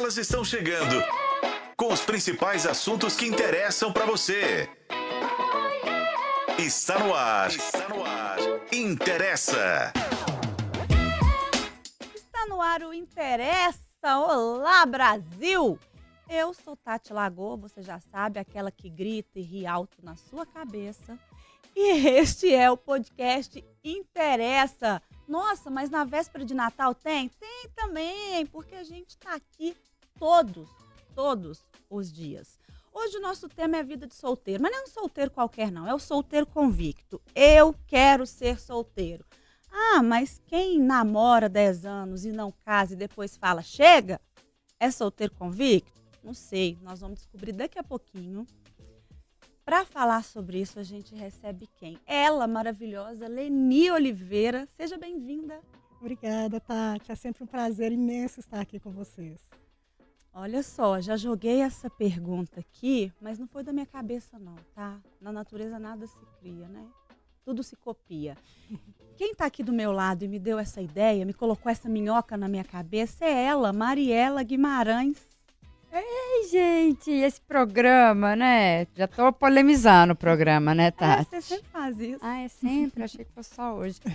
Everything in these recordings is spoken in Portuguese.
Elas estão chegando com os principais assuntos que interessam para você. Está no ar. Está no ar. Interessa. Está no ar o Interessa. Olá, Brasil! Eu sou Tati Lagoa, você já sabe, aquela que grita e ri alto na sua cabeça. E este é o podcast Interessa. Nossa, mas na véspera de Natal tem? Tem também, porque a gente está aqui todos, todos os dias. Hoje o nosso tema é vida de solteiro, mas não é um solteiro qualquer não, é o solteiro convicto. Eu quero ser solteiro. Ah, mas quem namora 10 anos e não casa e depois fala chega, é solteiro convicto? Não sei, nós vamos descobrir daqui a pouquinho. Para falar sobre isso, a gente recebe quem? Ela, maravilhosa, Leni Oliveira. Seja bem-vinda. Obrigada, Tati. É sempre um prazer imenso estar aqui com vocês. Olha só, já joguei essa pergunta aqui, mas não foi da minha cabeça não, tá? Na natureza nada se cria, né? Tudo se copia. Quem está aqui do meu lado e me deu essa ideia, me colocou essa minhoca na minha cabeça é ela, Mariela Guimarães. Ei, gente, esse programa, né? Já tô polemizando o programa, né, Tati? É, você sempre faz isso. Ah, é sempre? Achei que fosse só hoje.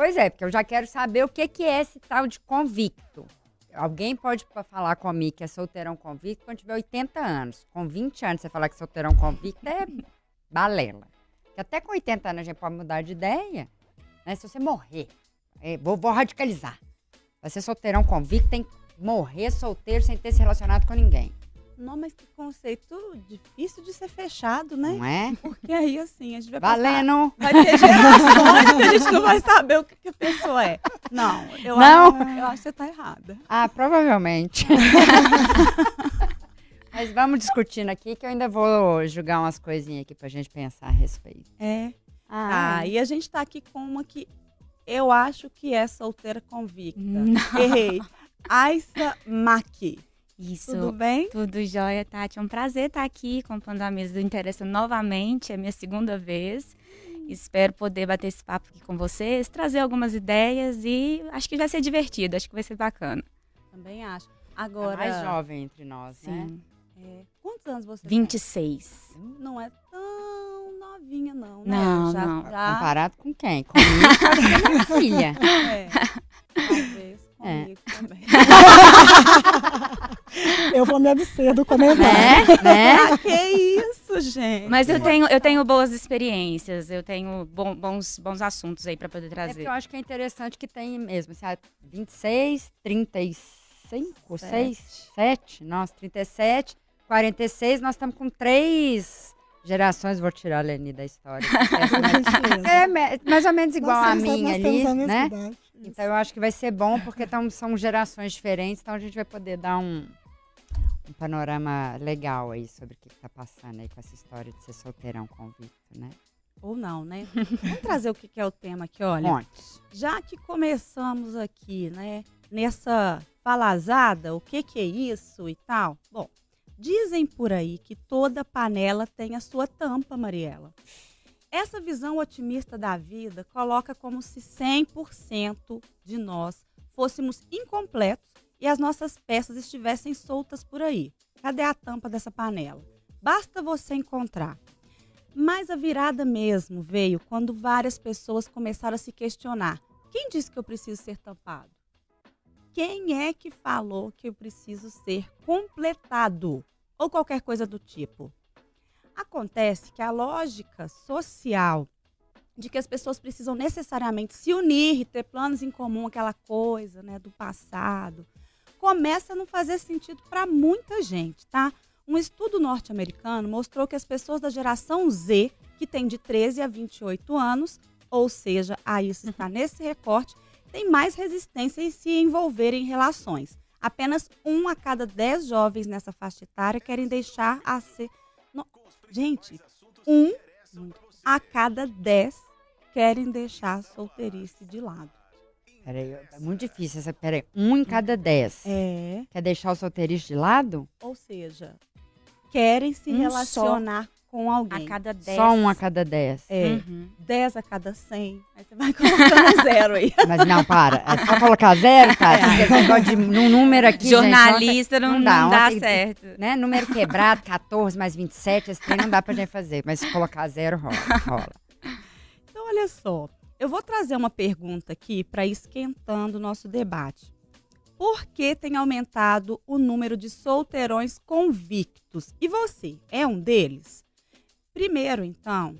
pois é, porque eu já quero saber o que, que é esse tal de convicto. Alguém pode falar comigo que é solteirão convicto quando tiver 80 anos. Com 20 anos, você falar que é solteirão convicto é balela. Porque até com 80 anos a gente pode mudar de ideia. Né? Se você morrer, é, vou, vou radicalizar. Vai ser solteirão convicto, tem que morrer solteiro sem ter se relacionado com ninguém. Não, mas que conceito difícil de ser fechado, né? Não é? Porque aí, assim, a gente vai Valendo! Passar, vai ter gerações que a gente não vai saber o que, que a pessoa é. Não, eu, Não. Acho, eu acho que você tá errada. Ah, provavelmente. Mas vamos discutindo aqui que eu ainda vou julgar umas coisinhas aqui pra gente pensar a respeito. É. Ah, Ah, e a gente tá aqui com uma que eu acho que é solteira convicta. Não. Errei. Aissa Maki. Isso. Tudo bem? Tudo jóia, Tati. É um prazer estar aqui compondo a mesa do Interessa novamente. É minha segunda vez. Espero poder bater esse papo aqui com vocês, trazer algumas ideias e acho que vai ser divertido, acho que vai ser bacana. Também acho. a Agora. mais jovem entre nós, né? Sim. é, quantos anos você 26. tem? Não é tão novinha, não. Né? Não, já, não. Já, Comparado com quem? Pode ser minha filha. é, talvez É. comigo também. Eu vou me abster do comentário. né? né? ah, que isso, gente. Mas eu tenho, eu tenho boas experiências, eu tenho bom- bons, bons assuntos aí para poder É porque trazer. eu acho que é interessante que tem mesmo, assim, ah, 26, 35, 6, 7, nossa, 37, 46, nós estamos com três gerações, vou tirar a Leni da história. é mais ou menos igual Nós a minha nós ali, né? idade. Então eu acho que vai ser bom, porque tão, são gerações diferentes, então a gente vai poder dar um, um panorama legal aí sobre o que está passando aí com essa história de ser solteirão convicto, né? Ou não, né? Vamos trazer o que que é o tema aqui, olha. Montes. Já que começamos aqui, né, nessa falazada, o que que é isso e tal? Bom, dizem por aí que toda panela tem a sua tampa, Mariela. Essa visão otimista da vida coloca como se 100% de nós fôssemos incompletos e as nossas peças estivessem soltas por aí. Cadê a tampa dessa panela? Basta você encontrar. Mas a virada mesmo veio quando várias pessoas começaram a se questionar: quem disse que eu preciso ser tampado? Quem é que falou que eu preciso ser completado? Ou qualquer coisa do tipo. Acontece que a lógica social de que as pessoas precisam necessariamente se unir e ter planos em comum, aquela coisa né, do passado, começa a não fazer sentido para muita gente, tá? Um estudo norte-americano mostrou que as pessoas da geração Z, que tem de 13 a 28 anos, ou seja, a isso está nesse recorte, tem mais resistência em se envolver em relações. Apenas um a cada dez jovens nessa faixa etária querem deixar a ser. Gente, um a cada dez querem deixar a solteirice de lado. Peraí, é muito difícil essa. Peraí, um em cada dez. É. Quer deixar o solteirice de lado? Ou seja, querem se Um relacionar com alguém. A cada 10. Só um a cada dez. É, Uhum. 10 a cada 100. Aí você vai colocando zero aí. Mas não, para. É só colocar zero, tá? Porque esse negócio de num número aqui, gente, Jornalista não, não não dá, dá, ontem- certo. né? Número quebrado, 14 mais 27, esse trem não dá pra gente fazer. Mas se colocar zero, rola. rola. Então, olha só. Eu vou trazer uma pergunta aqui para esquentando o nosso debate. Por que tem aumentado o número de solteirões convictos? E você, é um deles? Primeiro, então,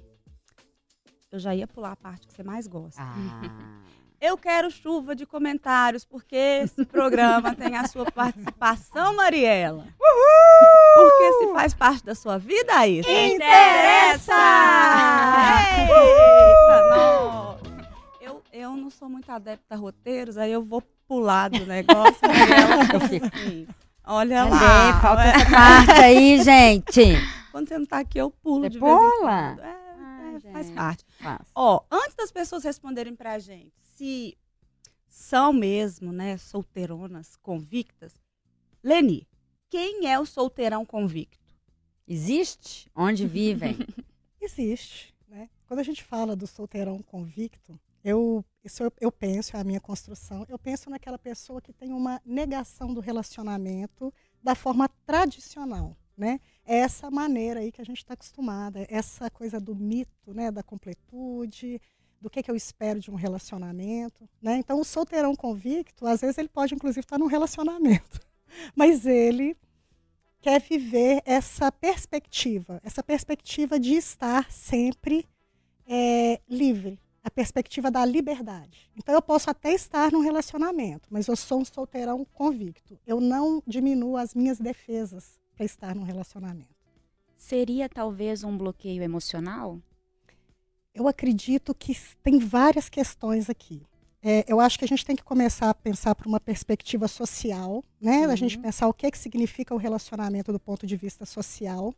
eu já ia pular a parte que você mais gosta. Ah, Eu quero chuva de comentários, porque esse programa tem a sua participação, Mariela. Porque se faz parte da sua vida, é isso. Interessa! Eita, não. Eu, eu não sou muito adepta a roteiros, aí eu vou pular do negócio. Mariela, assim, Olha lá. falta é. essa parte aí, gente. Quando você não tá aqui, eu pulo Você de vez em pula? quando. É, Ai, é, faz parte. Fácil. Ó, antes das pessoas responderem pra gente se são mesmo, né, solteironas convictas, Leni, quem é o solteirão convicto? Existe? Onde vivem? Existe. Né? Quando a gente fala do solteirão convicto, eu, isso eu, eu penso, é a minha construção, eu penso naquela pessoa que tem uma negação do relacionamento da forma tradicional. Né? É essa maneira aí que a gente está acostumada, essa coisa do mito, né, da completude, do que, que eu espero de um relacionamento. Né? Então, o solteirão convicto, às vezes ele pode, inclusive, estar num relacionamento, mas ele quer viver essa perspectiva, essa perspectiva de estar sempre é, livre, a perspectiva da liberdade. Então eu posso até estar num relacionamento, mas eu sou um solteirão convicto. Eu não diminuo as minhas defesas para estar num relacionamento. Seria talvez um bloqueio emocional? Eu acredito que tem várias questões aqui. É, eu acho que a gente tem que começar a pensar por uma perspectiva social, né? A gente pensar o que, que significa o relacionamento do ponto de vista social.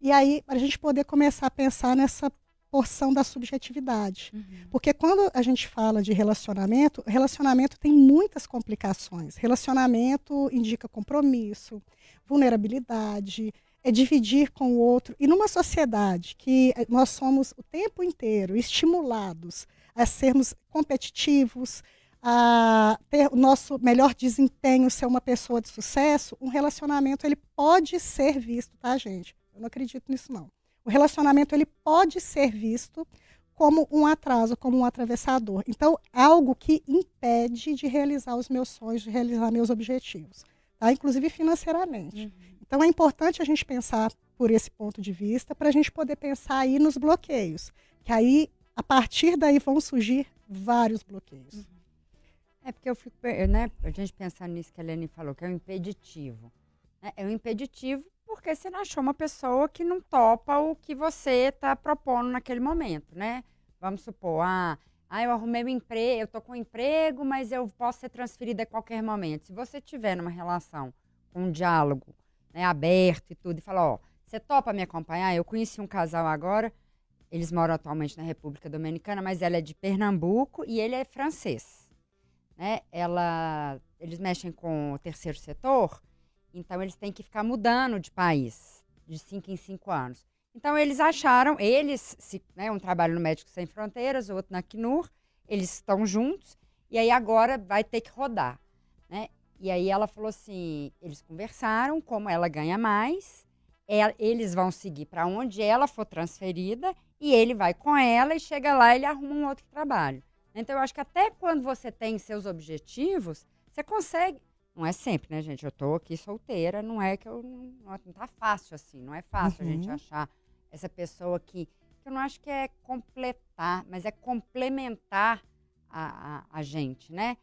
E aí, para a gente poder começar a pensar nessa porção da subjetividade. Porque quando a gente fala de relacionamento, relacionamento tem muitas complicações. Relacionamento indica compromisso, vulnerabilidade, é dividir com o outro. E numa sociedade que eh, nós somos o tempo inteiro estimulados a sermos competitivos, a ter o nosso melhor desempenho, ser uma pessoa de sucesso, um relacionamento ele pode ser visto, tá, gente? Eu não acredito nisso não. O relacionamento ele pode ser visto como um atraso, como um atravessador. Então, algo que impede de realizar os meus sonhos, de realizar meus objetivos, tá? Inclusive financeiramente. Então, é importante a gente pensar por esse ponto de vista para a gente poder pensar aí nos bloqueios, que aí a partir daí vão surgir vários bloqueios. É porque eu fico, né, a gente pensando nisso que a Helene falou, que é um impeditivo. né? É um impeditivo porque você não achou uma pessoa que não topa o que você está propondo naquele momento, né? Vamos supor, ah, ah, eu arrumei um emprego, eu tô com um emprego, mas eu posso ser transferida a qualquer momento. Se você tiver numa relação com um diálogo né, aberto e tudo, e falar, ó, você topa me acompanhar? Eu conheci um casal agora, eles moram atualmente na República Dominicana, mas ela é de Pernambuco e ele é francês né, ela, eles mexem com o terceiro setor, então eles têm que ficar mudando de país, de cinco em cinco anos. Então eles acharam, eles, se, né, um trabalho no Médicos Sem Fronteiras, outro na Acnur, eles estão juntos, e aí agora vai ter que rodar, né? E aí ela falou assim, eles conversaram, como ela ganha mais, ela- eles vão seguir para onde ela for transferida, e ele vai com ela, e chega lá ele arruma um outro trabalho. Então, eu acho que até quando você tem seus objetivos, você consegue. Não é sempre, né, gente? Eu tô aqui solteira, não é que eu. Não, não tá fácil assim, não é fácil a gente Uhum. achar essa pessoa que. que eu não acho que é completar, mas é complementar a, a, a gente, né?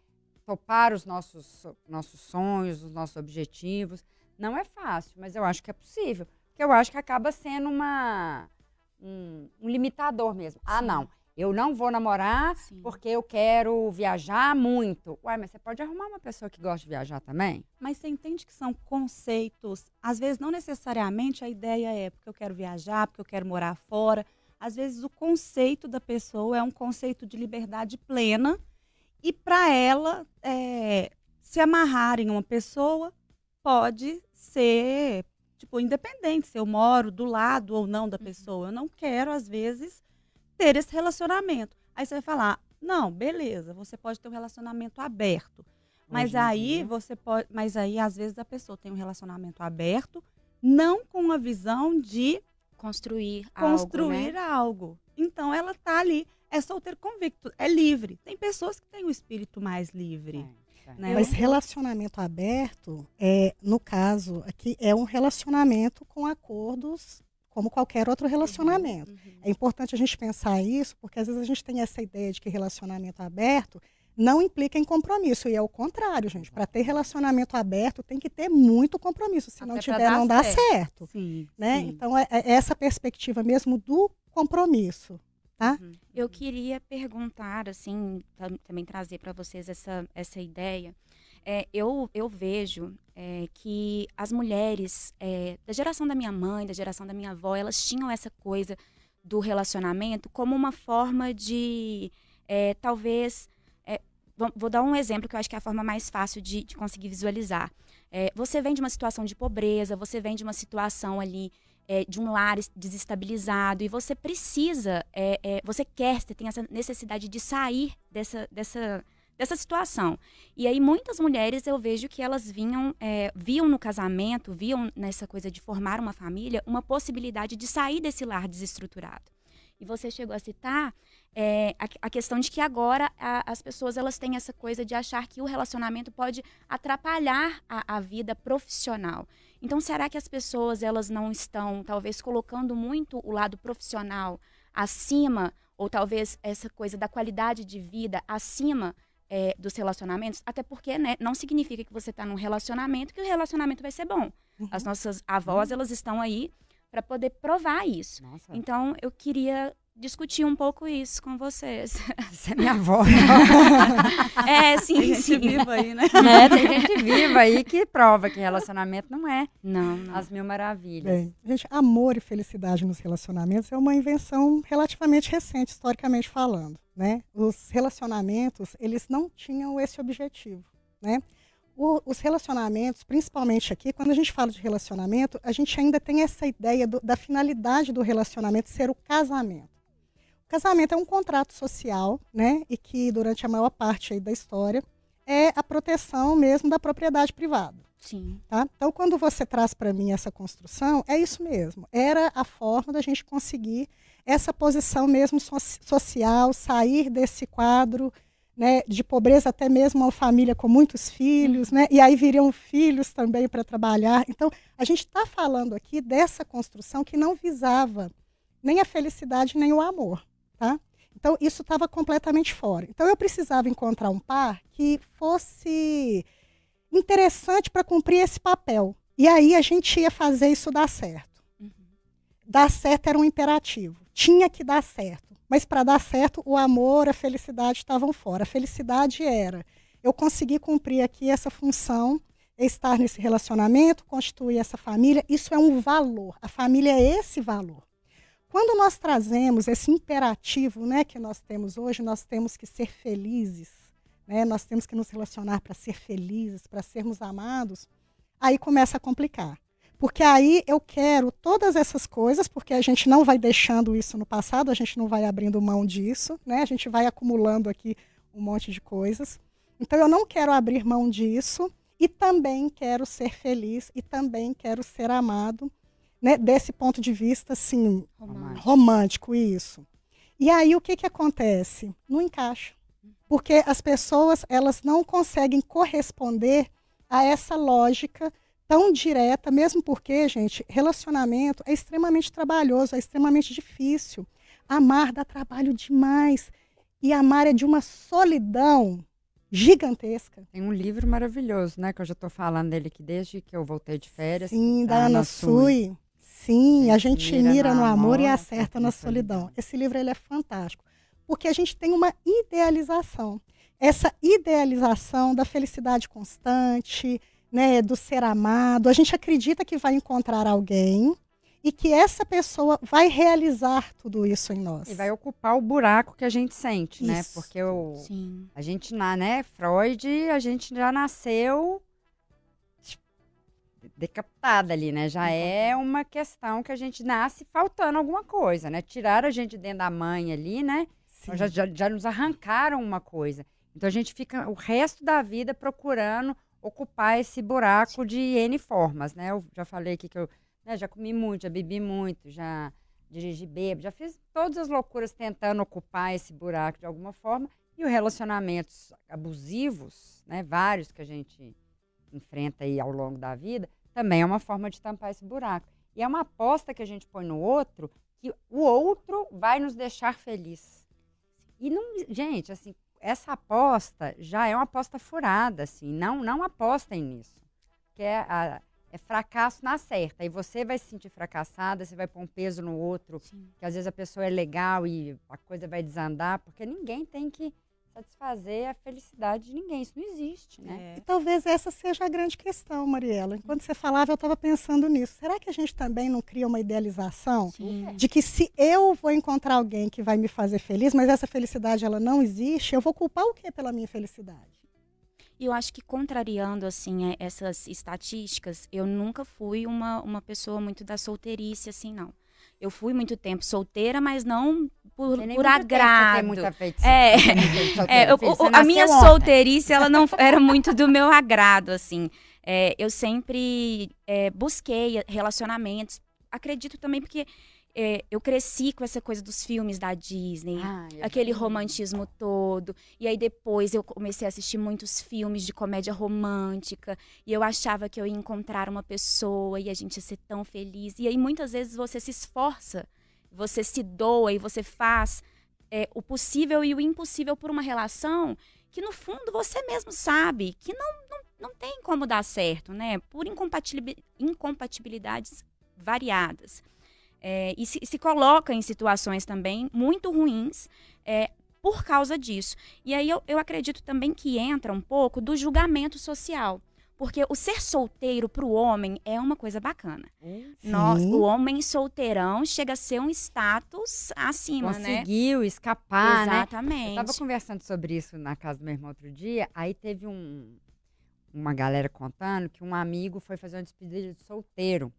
Topar os nossos, so- nossos sonhos, os nossos objetivos. Não é fácil, mas eu acho que é possível. Porque eu acho que acaba sendo uma, um, um limitador mesmo. Ah, Sim. não. Eu não vou namorar Sim. porque eu quero viajar muito. Ué, mas você pode arrumar uma pessoa que gosta de viajar também? Mas você entende que são conceitos, às vezes não necessariamente a ideia é porque eu quero viajar, porque eu quero morar fora. Às vezes o conceito da pessoa é um conceito de liberdade plena e para ela é, se amarrar em uma pessoa pode ser Tipo, independente se eu moro do lado ou não da Uhum. pessoa, eu não quero, às vezes, ter esse relacionamento. Aí você vai falar, não, beleza, você pode ter um relacionamento aberto. Mas aí você pode. Mas aí, às vezes, a pessoa tem um relacionamento aberto, não com a visão de Construir, construir algo, né? algo. Então ela tá ali, é solteiro convicto, é livre. Tem pessoas que têm o espírito mais livre. É, é. Né? Mas relacionamento aberto, é, no caso aqui, é um relacionamento com acordos, como qualquer outro relacionamento. Uhum. É importante a gente pensar isso, porque às vezes a gente tem essa ideia de que relacionamento aberto não implica em compromisso. E é o contrário, gente. Para ter relacionamento aberto, tem que ter muito compromisso. Se não Até pra tiver, dar não dá certo. certo. Sim, Né? sim. Então, é, é essa perspectiva mesmo do compromisso. Uhum. Eu queria perguntar, assim, tam- também trazer para vocês essa, essa ideia. É, eu, eu vejo é, que as mulheres é, da geração da minha mãe, da geração da minha avó, elas tinham essa coisa do relacionamento como uma forma de, é, talvez. é, vou, vou dar um exemplo que eu acho que é a forma mais fácil de, de conseguir visualizar. É, você vem de uma situação de pobreza, você vem de uma situação ali é, de um lar es- desestabilizado e você precisa, é, é, você quer, você tem essa necessidade de sair dessa, dessa, dessa situação. E aí muitas mulheres eu vejo que elas vinham, é, viam no casamento, viam nessa coisa de formar uma família, uma possibilidade de sair desse lar desestruturado. E você chegou a citar é, a, a questão de que agora a- as pessoas elas têm essa coisa de achar que o relacionamento pode atrapalhar a, a vida profissional. Então, será que as pessoas elas não estão, talvez, colocando muito o lado profissional acima, ou talvez essa coisa da qualidade de vida acima é, dos relacionamentos? Até porque, né, não significa que você está num relacionamento que o relacionamento vai ser bom. As nossas avós, elas estão aí para poder provar isso. Nossa, Então, eu queria discutir um pouco isso com vocês. você é minha avó. é, sim, Tem gente sim. viva aí, né? é, tem gente viva aí que prova que relacionamento não é Não, não. as mil maravilhas. Bem, gente, amor e felicidade nos relacionamentos é uma invenção relativamente recente, historicamente falando, né? Os relacionamentos, eles não tinham esse objetivo, né? O- os relacionamentos, principalmente aqui, quando a gente fala de relacionamento, a gente ainda tem essa ideia do- da finalidade do relacionamento ser o casamento. Casamento é um contrato social, né? E que durante a maior parte aí da história é a proteção mesmo da propriedade privada. Sim. Tá? Então, quando você traz para mim essa construção, é isso mesmo. Era a forma da gente conseguir essa posição mesmo so- social, sair desse quadro né, de pobreza, até mesmo uma família com muitos filhos, né? e aí viriam filhos também para trabalhar. Então, a gente está falando aqui dessa construção que não visava nem a felicidade nem o amor. Tá? Então, isso estava completamente fora. Então, eu precisava encontrar um par que fosse interessante para cumprir esse papel. E aí a gente ia fazer isso dar certo. Uhum. Dar certo era um imperativo. Tinha que dar certo. Mas para dar certo, o amor, a felicidade estavam fora. A felicidade era eu conseguir cumprir aqui essa função, estar nesse relacionamento, constituir essa família. Isso é um valor. A família é esse valor. Quando nós trazemos esse imperativo né, que nós temos hoje, nós temos que ser felizes, né? nós temos que nos relacionar para ser felizes, para sermos amados, aí começa a complicar. Porque aí eu quero todas essas coisas, porque a gente não vai deixando isso no passado, a gente não vai abrindo mão disso, né? a gente vai acumulando aqui um monte de coisas. Então eu não quero abrir mão disso e também quero ser feliz e também quero ser amado, né? desse ponto de vista, assim, Romântico. romântico, isso. E aí o que, que acontece? Não encaixa. Porque as pessoas elas não conseguem corresponder a essa lógica tão direta, mesmo porque, gente, relacionamento é extremamente trabalhoso, é extremamente difícil. Amar dá trabalho demais. E amar é de uma solidão gigantesca. Tem um livro maravilhoso, né? Que eu já tô falando dele aqui desde que eu voltei de férias. Sim, da da Ana Sui. Sim, a gente mira no amor e acerta na solidão. Esse livro ele é fantástico, porque a gente tem uma idealização. Essa idealização da felicidade constante, né, do ser amado. A gente acredita que vai encontrar alguém e que essa pessoa vai realizar tudo isso em nós. E vai ocupar o buraco que a gente sente, né? Isso. Porque o, Sim. a gente, na, né, Freud, a gente já nasceu decapitada ali, né? Já é uma questão que a gente nasce faltando alguma coisa, né? Tiraram a gente dentro da mãe ali, né? Então já, já, já nos arrancaram uma coisa. Então a gente fica o resto da vida procurando ocupar esse buraco de N formas, né? Eu já falei aqui que eu né, já comi muito, já bebi muito, já dirigi bêbado, já fiz todas as loucuras tentando ocupar esse buraco de alguma forma. E os relacionamentos abusivos, né, vários que a gente enfrenta aí ao longo da vida, também é uma forma de tampar esse buraco. E é uma aposta que a gente põe no outro que o outro vai nos deixar feliz. E não, gente, assim, essa aposta já é uma aposta furada, assim, não não apostem nisso. Que é, a, é fracasso na certa. E você vai se sentir fracassada, você vai pôr um peso no outro, Sim. que às vezes a pessoa é legal e a coisa vai desandar, porque ninguém tem que satisfazer a felicidade de ninguém. Isso não existe, né? É. E talvez essa seja a grande questão, Mariela. Enquanto você falava, eu estava pensando nisso. Será que a gente também não cria uma idealização Sim. de que se eu vou encontrar alguém que vai me fazer feliz, mas essa felicidade ela não existe, eu vou culpar o que pela minha felicidade? E eu acho que contrariando assim essas estatísticas, eu nunca fui uma, uma pessoa muito da solteirice assim, não. Eu fui muito tempo solteira, mas não por, por agrado. Muita é, é eu, a minha ontem. solteirice ela não era muito do meu agrado, assim. É, eu sempre é, busquei relacionamentos. Acredito também porque é, eu cresci com essa coisa dos filmes da Disney, Ai, aquele romantismo todo. E aí depois eu comecei a assistir muitos filmes de comédia romântica. E eu achava que eu ia encontrar uma pessoa e a gente ia ser tão feliz. E aí muitas vezes você se esforça, você se doa e você faz é, o possível e o impossível por uma relação que no fundo você mesmo sabe que não, não, não tem como dar certo, né? Por incompatibilidades variadas é, e se, se, coloca em situações também muito ruins é, por causa disso. E aí eu, eu acredito também que entra um pouco do julgamento social. Porque o ser solteiro para o homem é uma coisa bacana. Nós, o homem solteirão chega a ser um status acima, Conseguiu né? Conseguiu escapar, né? Exatamente. né? Eu estava conversando sobre isso na casa do meu irmão outro dia. Aí teve um, uma galera contando que um amigo foi fazer uma despedida de solteiro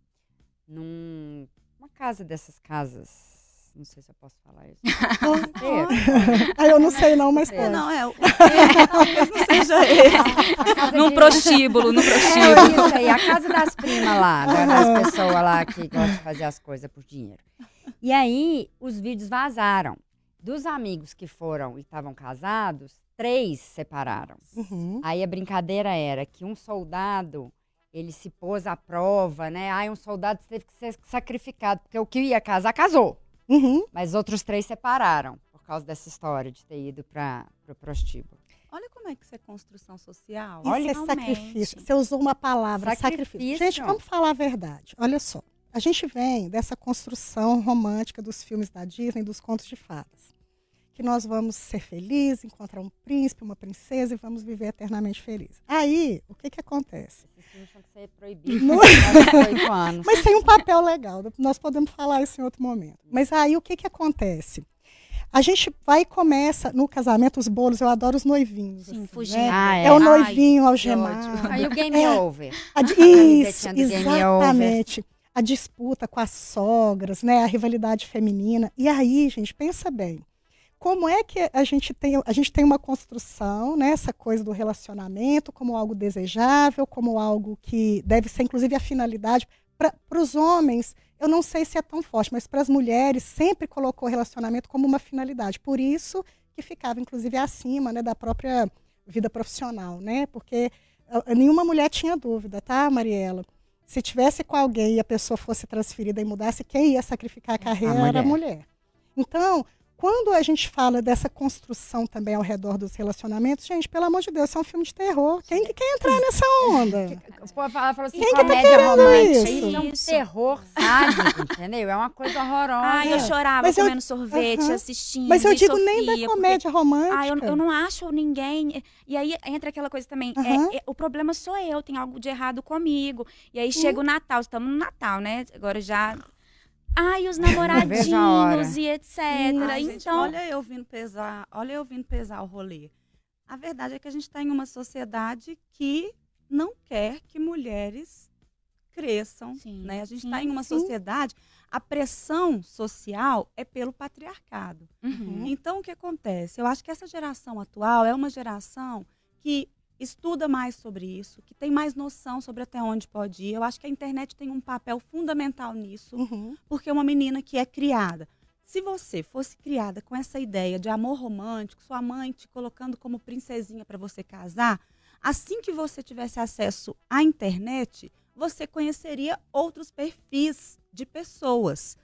num uma casa dessas casas. Não sei se eu posso falar isso. ah, eu não sei não, mas é, Não, é. é talvez não seja esse. Num prostíbulo, no prostíbulo. É isso aí, a casa das primas lá, das pessoas lá que gostam de fazer as coisas por dinheiro. E aí, os vídeos vazaram. Dos amigos que foram e estavam casados, três separaram. Uhum. Aí a brincadeira era que um soldado ele se pôs à prova, né? Ai, um soldado teve que ser sacrificado, porque o que ia casar, casou. Uhum. Mas outros três separaram, por causa dessa história de ter ido para o prostíbulo. Olha como é que isso é construção social. Isso Olha, é sacrifício. Você usou uma palavra, sacrifício. sacrifício. Gente, vamos falar a verdade. Olha só. A gente vem dessa construção romântica dos filmes da Disney, dos contos de fadas que nós vamos ser felizes, encontrar um príncipe, uma princesa e vamos viver eternamente felizes. Aí, o que que acontece? Que ser proibidos. No... anos. Mas tem um papel legal, nós podemos falar isso em outro momento. Mas aí, o que que acontece? A gente vai e começa no casamento, os bolos, eu adoro os noivinhos. Sim, assim, fugir. Né? Ah, é. é. o noivinho Ai, algemado. Aí o game é, over. A, isso, exatamente. A disputa com as sogras, né? A rivalidade feminina. E aí, gente, pensa bem como é que a gente tem, a gente tem uma construção, né, essa coisa do relacionamento como algo desejável, como algo que deve ser, inclusive, a finalidade. Para os homens, eu não sei se é tão forte, mas para as mulheres sempre colocou o relacionamento como uma finalidade. Por isso que ficava, inclusive, acima né, da própria vida profissional, né? Porque nenhuma mulher tinha dúvida, tá, Mariela? Se tivesse com alguém e a pessoa fosse transferida e mudasse, quem ia sacrificar a carreira a mulher. era a mulher. Então, quando a gente fala dessa construção também ao redor dos relacionamentos, gente, pelo amor de Deus, isso é um filme de terror. Quem que quer entrar nessa onda? Povo fala, assim, Quem que tá querendo romântica. isso? é um terror sádico, entendeu? É uma coisa horrorosa. Ai, eu chorava Mas comendo eu, sorvete, uh -huh. assistindo. Mas eu digo nem da comédia porque, romântica. Ah, eu, eu, não acho ninguém. E aí entra aquela coisa também. Uh -huh. é, é, o problema sou eu, tem algo de errado comigo. E aí chega o Natal, estamos no Natal, né? Agora já Ai, os namoradinhos e etc. Ai, então, gente, olha eu vindo pesar, olha eu vindo pesar o rolê. A verdade é que a gente está em uma sociedade que não quer que mulheres cresçam, Sim, né? A gente está em uma sim. sociedade, a pressão social é pelo patriarcado. Uhum. Então, o que acontece? Eu acho que essa geração atual é uma geração que estuda mais sobre isso, que tem mais noção sobre até onde pode ir. Eu acho que a internet tem um papel fundamental nisso, Uhum. porque uma menina que é criada. Se você fosse criada com essa ideia de amor romântico, sua mãe te colocando como princesinha para você casar, assim que você tivesse acesso à internet, você conheceria outros perfis de pessoas.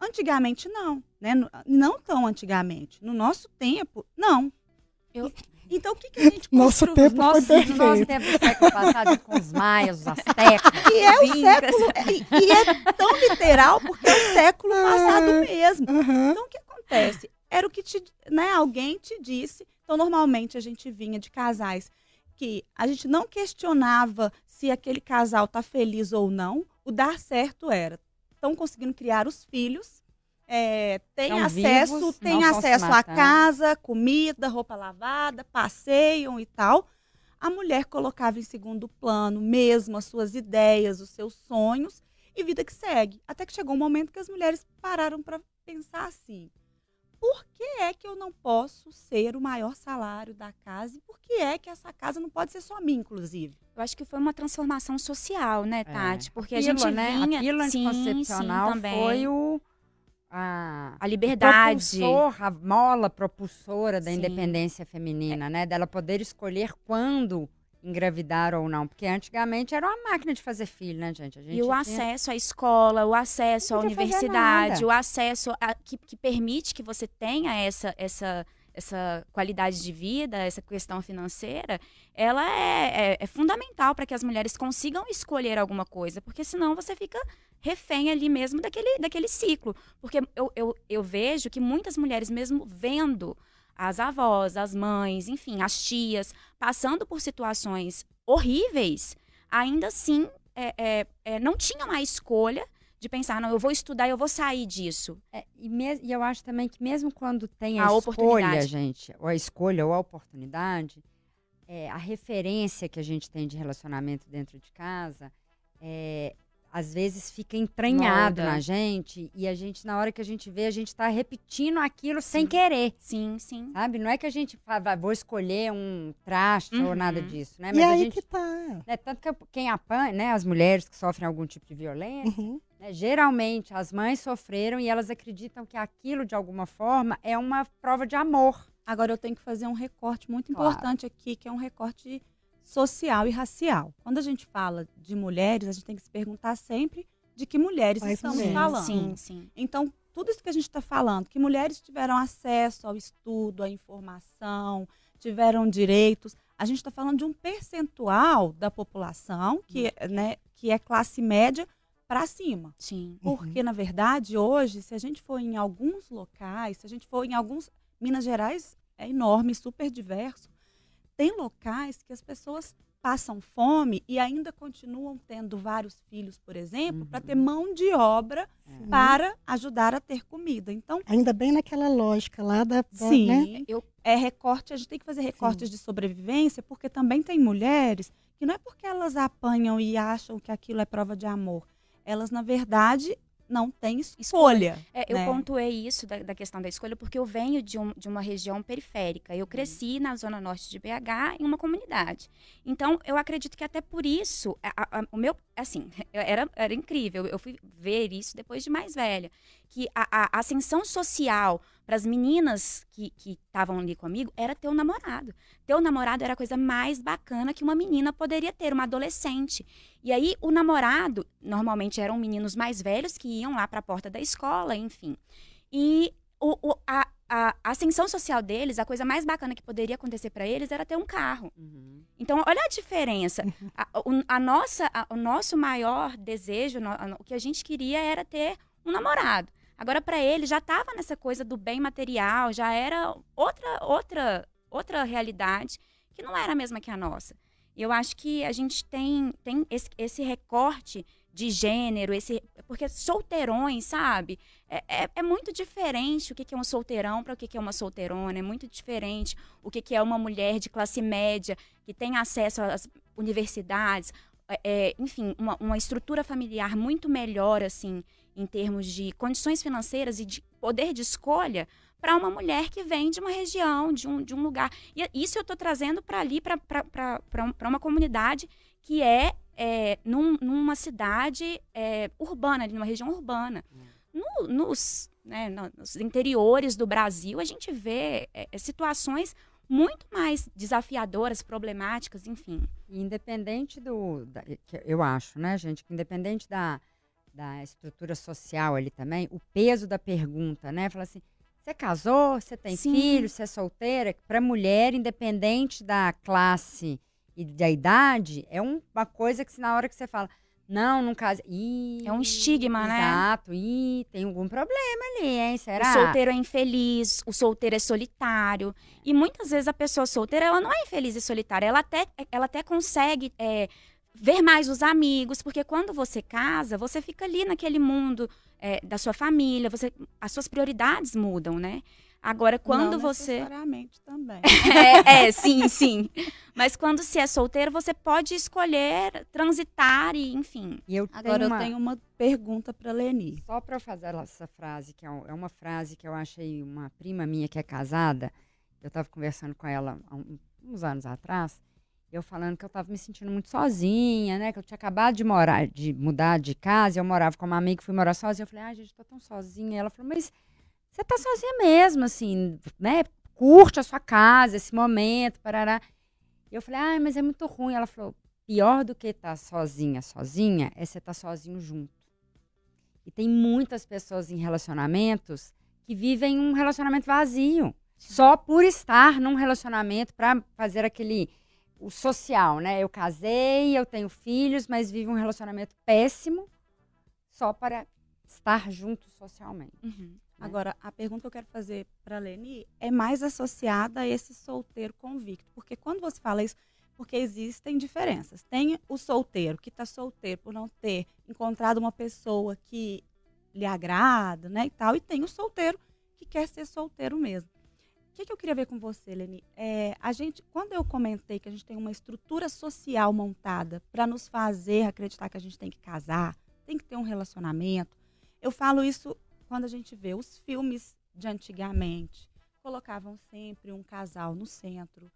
Antigamente não, né? Não tão antigamente. No nosso tempo, não. Eu- Então o que, que a gente Nosso tempo Nosso, foi no nosso tempo século passado, com os maias, os astecas. E é o século, e, e é tão literal porque é o século passado mesmo. Então, o que acontece? Era o que te, né, alguém te disse. Então, normalmente, a gente vinha de casais que a gente não questionava se aquele casal tá feliz ou não. O dar certo era. Estão conseguindo criar os filhos, é, tem acesso, vivos, tem acesso à casa, comida, roupa lavada, passeiam e tal. A mulher colocava em segundo plano mesmo as suas ideias, os seus sonhos e vida que segue. Até que chegou um momento que as mulheres pararam para pensar assim: por que é que eu não posso ser o maior salário da casa? E por que é que essa casa não pode ser só minha, inclusive? Eu acho que foi uma transformação social, né, Tati? Porque a Pílula, gente né? vinha... A pílula sim, anticoncepcional sim, também. foi o... A, A liberdade. propulsor, a mola propulsora da Sim. independência feminina, né? Dela poder escolher quando engravidar ou não. Porque antigamente era uma máquina de fazer filho, né, gente? Gente E o tinha- acesso à escola, o acesso à universidade, o acesso a- que, que permite que você tenha essa, essa, essa qualidade de vida, essa questão financeira, ela é, é- é fundamental para que as mulheres consigam escolher alguma coisa, porque senão você fica refém ali mesmo daquele, daquele ciclo. Porque eu, eu, eu vejo que muitas mulheres, mesmo vendo as avós, as mães, enfim, as tias, passando por situações horríveis, ainda assim é, é, é, não tinham a escolha de pensar, não, eu vou estudar, eu vou sair disso. É, e, mes- e eu acho também que mesmo quando tem A a, escolha, gente, ou a escolha ou a oportunidade, é, a referência que a gente tem de relacionamento dentro de casa, é, às vezes fica entranhado Molda. na gente e a gente, na hora que a gente vê, a gente está repetindo aquilo sem Sim. querer, Sim, sim. sabe? Não é que a gente fala, vou escolher um traste ou Uhum. nada disso, né? E Mas a aí gente... que tá. né, tanto que quem apanha, né, as mulheres que sofrem algum tipo de violência, Uhum. né, geralmente as mães sofreram e elas acreditam que aquilo, de alguma forma, é uma prova de amor. Agora eu tenho que fazer um recorte muito Claro. importante aqui, que é um recorte social e racial. Quando a gente fala de mulheres, a gente tem que se perguntar sempre de que mulheres Quais estamos mulheres? falando. Sim, sim. Então, tudo isso que a gente está falando, que mulheres tiveram acesso ao estudo, à informação, tiveram direitos, a gente está falando de um percentual da população que, né, que é classe média para cima. Sim. Porque, na verdade, hoje, se a gente for em alguns locais, se a gente for em alguns. Minas Gerais é enorme, super diverso. Tem locais que as pessoas passam fome e ainda continuam tendo vários filhos, por exemplo, para ter mão de obra Sim. para ajudar a ter comida. Então, Ainda bem naquela lógica lá da. da sim, né? Eu- é recorte, a gente tem que fazer recortes de sobrevivência, porque também tem mulheres que não é porque elas apanham e acham que aquilo é prova de amor. Elas, na verdade, não têm escolha. É, eu né? pontuei isso da, da questão da escolha porque eu venho de, um- de uma região periférica. Eu cresci na zona norte de BH em uma comunidade. Então, eu acredito que até por isso, a- a- o meu, assim, era, era incrível. Eu fui ver isso depois de mais velha. Que a, a ascensão social para as meninas que estavam ali comigo era ter um namorado. Ter um namorado era a coisa mais bacana que uma menina poderia ter, uma adolescente. E aí, o namorado, normalmente eram meninos mais velhos que iam lá para a porta da escola, enfim. E o, o- a, a ascensão social deles, a coisa mais bacana que poderia acontecer para eles era ter um carro. Então, olha a diferença. A, o, a nossa, a- o nosso maior desejo, o que a gente queria era ter um namorado. Agora, para ele, já estava nessa coisa do bem material, já era outra, outra, outra realidade que não era a mesma que a nossa. E eu acho que a gente tem, tem esse, esse recorte de gênero, esse porque solteirões, sabe? É, é, é muito diferente o que é um solteirão para o que é uma solteirona. É muito diferente o que que é uma mulher de classe média que tem acesso às universidades, é, enfim, uma, uma estrutura familiar muito melhor, assim, em termos de condições financeiras e de poder de escolha para uma mulher que vem de uma região, de um, de um lugar. E isso eu estou trazendo para ali, para uma comunidade que é, é num, numa cidade é, urbana, numa região urbana. Hum. No, nos, né, nos interiores do Brasil, a gente vê é, é situações muito mais desafiadoras, problemáticas, enfim. Independente do. Da, eu acho, né, gente, que independente da, da estrutura social ali também, o peso da pergunta, né? Fala assim. Você casou, você tem Sim. filho, você é solteira. Para mulher, independente da classe e da idade, é uma coisa que na hora que você fala, não, não casa. Ih, é um estigma, exato. né? Exato. Ih, tem algum problema ali, hein? Será? O solteiro é infeliz, o solteiro é solitário. E muitas vezes a pessoa solteira, ela não é infeliz e solitária. Ela até, ela até consegue é, ver mais os amigos, porque quando você casa, você fica ali naquele mundo é, da sua família, você, as suas prioridades mudam, né? Agora, quando não você. Necessariamente também. é, é, sim, sim. Mas quando se é solteiro, você pode escolher transitar e, enfim. E eu Agora uma... eu tenho uma pergunta para Leni. Só para fazer essa frase, que é, é uma frase que eu achei uma prima minha que é casada. Eu estava conversando com ela há uns anos atrás. Eu falando que eu estava me sentindo muito sozinha, né? Que eu tinha acabado de morar, de mudar de casa. Eu morava com uma amiga e fui morar sozinha. Eu falei, ai, ah, gente, estou tão sozinha. Ela falou, mas você tá sozinha mesmo, assim, né? Curte a sua casa, esse momento, parará. Eu falei, ah, mas é muito ruim. Ela falou, pior do que estar tá sozinha, sozinha, é você estar tá sozinho junto. E tem muitas pessoas em relacionamentos que vivem um relacionamento vazio. Só por estar num relacionamento para fazer aquele o social, né? Eu casei, eu tenho filhos, mas vivo um relacionamento péssimo só para estar junto socialmente. Uhum. Né? Agora, a pergunta que eu quero fazer para a Leni é mais associada a esse solteiro convicto. Porque quando você fala isso, porque existem diferenças. Tem o solteiro que está solteiro por não ter encontrado uma pessoa que lhe agrada, né, e tal, e tem o solteiro que quer ser solteiro mesmo. Que, que eu queria ver com você, Leni? É, a gente, quando eu comentei que a gente tem uma estrutura social montada para nos fazer acreditar que a gente tem que casar, tem que ter um relacionamento, eu falo isso quando a gente vê os filmes de antigamente, colocavam sempre um casal no centro.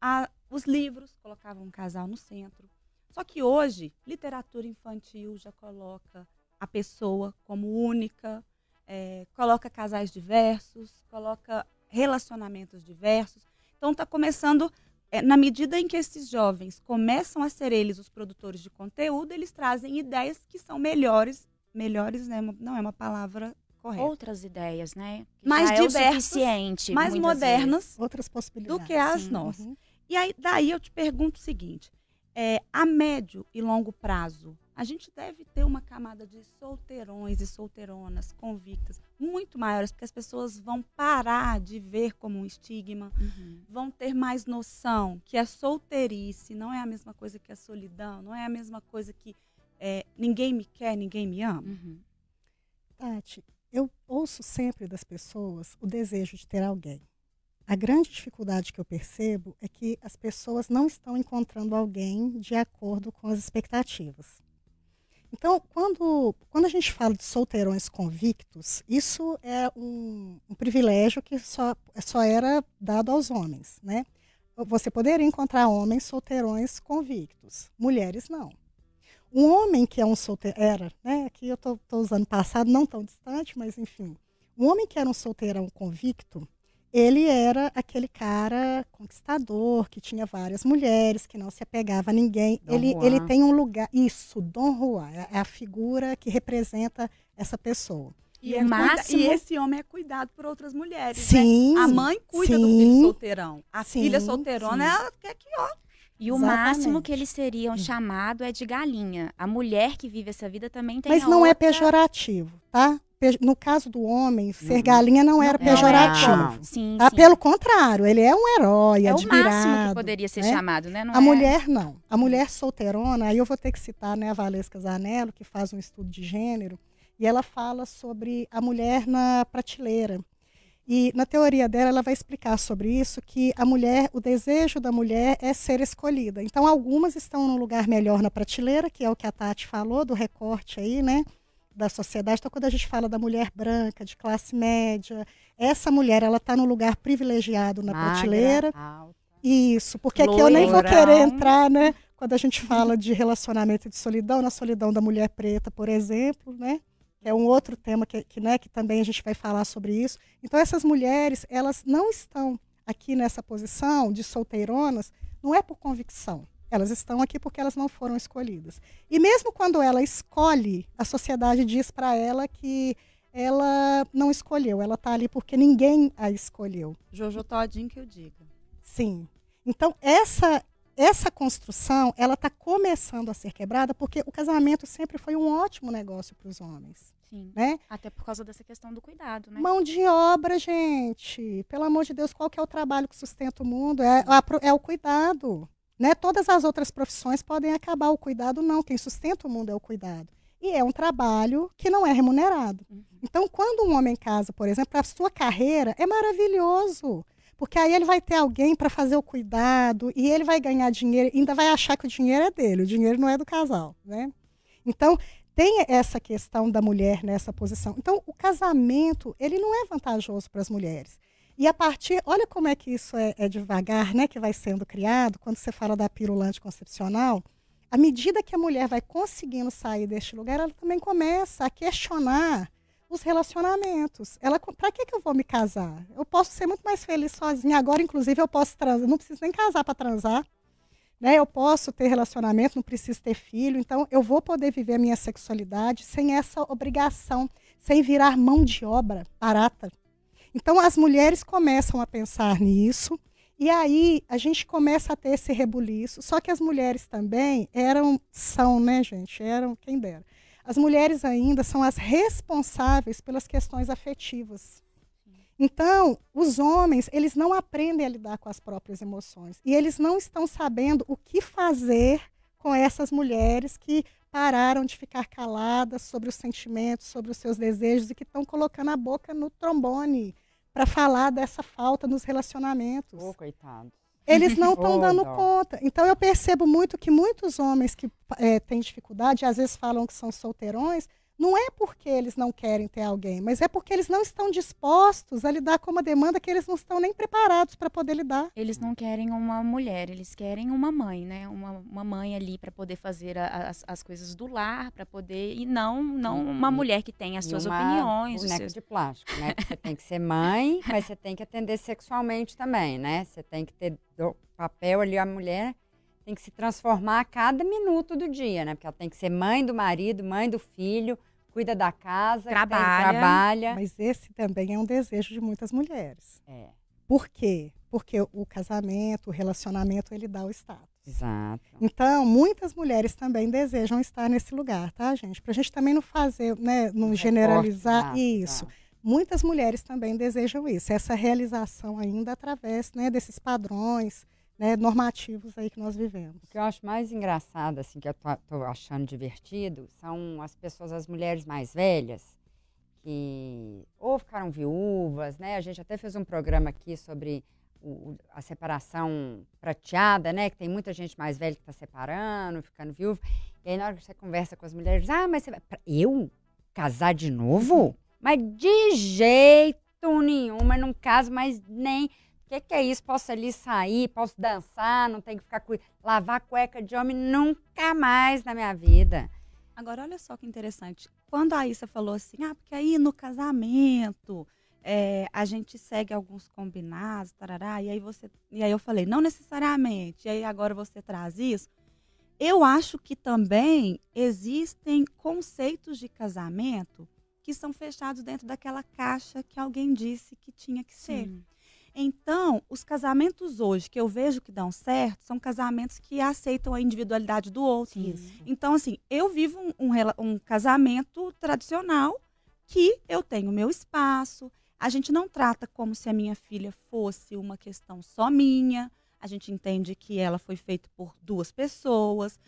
A, os livros colocavam um casal no centro. Só que hoje, literatura infantil já coloca a pessoa como única, é, coloca casais diversos, coloca relacionamentos diversos. Então está começando, é, na medida em que esses jovens começam a ser eles os produtores de conteúdo, eles trazem ideias que são melhores, melhores né, não é uma palavra Correto. outras ideias, né? Que mais é diversas, mais modernas, vezes. outras possibilidades do que as Sim. nossas. Uhum. E aí daí eu te pergunto o seguinte: é, a médio e longo prazo, a gente deve ter uma camada de solteirões e solteironas convictas muito maiores, porque as pessoas vão parar de ver como um estigma, uhum. vão ter mais noção que a solteirice não é a mesma coisa que a solidão, não é a mesma coisa que é, ninguém me quer, ninguém me ama. Uhum. Tati, eu ouço sempre das pessoas o desejo de ter alguém. A grande dificuldade que eu percebo é que as pessoas não estão encontrando alguém de acordo com as expectativas. Então, quando, quando a gente fala de solteirões convictos, isso é um, um privilégio que só, só era dado aos homens. Né? Você poderia encontrar homens solteirões convictos, mulheres não. Um homem que é um solteiro, era, né? Aqui eu estou usando passado, não tão distante, mas enfim. Um homem que era um solteirão convicto, ele era aquele cara conquistador, que tinha várias mulheres, que não se apegava a ninguém. ele, ele tem um lugar. Isso, Dom Juan, é, é a figura que representa essa pessoa. E, é máximo... e esse homem é cuidado por outras mulheres. Né? Sim. Né? A mãe cuida sim, do filho solteirão. A sim, filha solteirona, sim. ela quer que, ó, e o Exatamente. máximo que eles seriam hum. chamado é de galinha. A mulher que vive essa vida também tem Mas não é outra... é pejorativo, tá? No caso do homem, ser uhum. galinha não era não, pejorativo. Não. Sim, tá? sim. Pelo contrário, ele é um herói, é admirado. É o máximo que poderia ser né? chamado, né? Não a é... mulher, não. A mulher solteirona, aí eu vou ter que citar né, a Valesca Zanello, que faz um estudo de gênero, e ela fala sobre a mulher na prateleira. E na teoria dela, ela vai explicar sobre isso que a mulher, o desejo da mulher é ser escolhida. Então, algumas estão num lugar melhor na prateleira, que é o que a Tati falou, do recorte aí, né? Da sociedade. Então, quando a gente fala da mulher branca, de classe média, essa mulher, ela está no lugar privilegiado na Magra, prateleira. alta. Isso, porque aqui eu nem vou querer entrar, né? Quando a gente fala de relacionamento de solidão, na solidão da mulher preta, por exemplo, né? Que é um outro tema que, que, né, que também a gente vai falar sobre isso. Então, essas mulheres, elas não estão aqui nessa posição de solteironas, não é por convicção. Elas estão aqui porque elas não foram escolhidas. E mesmo quando ela escolhe, a sociedade diz para ela que ela não escolheu, ela está ali porque ninguém a escolheu. Jojo Todinho que eu diga. Sim. Então, essa essa construção, ela está começando a ser quebrada porque o casamento sempre foi um ótimo negócio para os homens, Sim. né? Até por causa dessa questão do cuidado, né? Mão de obra, gente. Pelo amor de Deus, qual que é o trabalho que sustenta o mundo? É, a é o cuidado. Né? Todas as outras profissões podem acabar, o cuidado não. Quem sustenta o mundo é o cuidado. E é um trabalho que não é remunerado. Uhum. Então, quando um homem casa, por exemplo, a sua carreira é maravilhoso. Porque aí ele vai ter alguém para fazer o cuidado e ele vai ganhar dinheiro, ainda vai achar que o dinheiro é dele, o dinheiro não é do casal, né? Então, tem essa questão da mulher nessa posição. Então, o casamento, ele não é vantajoso para as mulheres. E a partir, olha como é que isso é, é devagar, né, que vai sendo criado, quando você fala da pílula anticoncepcional, à medida que a mulher vai conseguindo sair deste lugar, ela também começa a questionar os relacionamentos. Ela, para que, que eu vou me casar? Eu posso ser muito mais feliz sozinha. Agora, inclusive, eu posso transar. Não preciso nem casar para transar. Né? Eu posso ter relacionamento, não preciso ter filho. Então, eu vou poder viver a minha sexualidade sem essa obrigação, sem virar mão de obra barata. Então, as mulheres começam a pensar nisso. E aí a gente começa a ter esse rebuliço. Só que as mulheres também eram, são, né, gente? Eram, quem dera. As mulheres ainda são as responsáveis pelas questões afetivas. Então, os homens, eles não aprendem a lidar com as próprias emoções. E eles não estão sabendo o que fazer com essas mulheres que pararam de ficar caladas sobre os sentimentos, sobre os seus desejos e que estão colocando a boca no trombone para falar dessa falta nos relacionamentos. Ô, coitado. Eles não estão Oh, dando dó. conta. Então eu percebo muito que muitos homens que eh, têm dificuldade, às vezes falam que são solteirões, não é porque eles não querem ter alguém, mas é porque eles não estão dispostos a lidar com uma demanda que eles não estão nem preparados para poder lidar. Eles não querem uma mulher, eles querem uma mãe, né? Uma, uma mãe ali para poder fazer a- as, as coisas do lar, para poder e não não uma mulher que tem as E suas uma opiniões, boneca seus... de plástico, né? Você tem que ser mãe, mas você tem que atender sexualmente também, né? Você tem que ter do papel ali, a mulher tem que se transformar a cada minuto do dia, né? Porque ela tem que ser mãe do marido, mãe do filho, cuida da casa, tem- Trabalha. trabalha. Mas esse também é um desejo de muitas mulheres. É, Por quê? Porque o casamento, o relacionamento, ele dá o status. exato. Então, muitas mulheres também desejam estar nesse lugar, tá, gente? Para a gente também não fazer, né, não Um generalizar recorte, isso. exato. Muitas mulheres também desejam isso, essa realização ainda através né, desses padrões né, normativos aí que nós vivemos. O que eu acho mais engraçado, assim, que eu tô, tô achando divertido, são as pessoas, as mulheres mais velhas, que ou ficaram viúvas, né? A gente até fez um programa aqui sobre o- a separação prateada, né? Que tem muita gente mais velha que está separando, ficando viúva. E aí, na hora que você conversa com as mulheres, ah, mas você vai... Eu? Casar de novo? Mas de jeito nenhum, mas não caso mais nem... O que, que é isso? Posso ali sair, posso dançar, não tenho que ficar cu... lavar cueca de homem nunca mais na minha vida. Agora, olha só que interessante. Quando a Issa falou assim, ah, porque aí no casamento é, a gente segue alguns combinados, tarará, e aí você. E aí eu falei, não necessariamente. E aí agora você traz isso. Eu acho que também existem conceitos de casamento que são fechados dentro daquela caixa que alguém disse que tinha que ser. Sim. Então, os casamentos hoje que eu vejo que dão certo são casamentos que aceitam a individualidade do outro. Então, assim, eu vivo um, um um casamento tradicional que eu tenho meu espaço. A gente não trata como se a minha filha fosse uma questão só minha. A gente entende que ela foi feita por duas pessoas.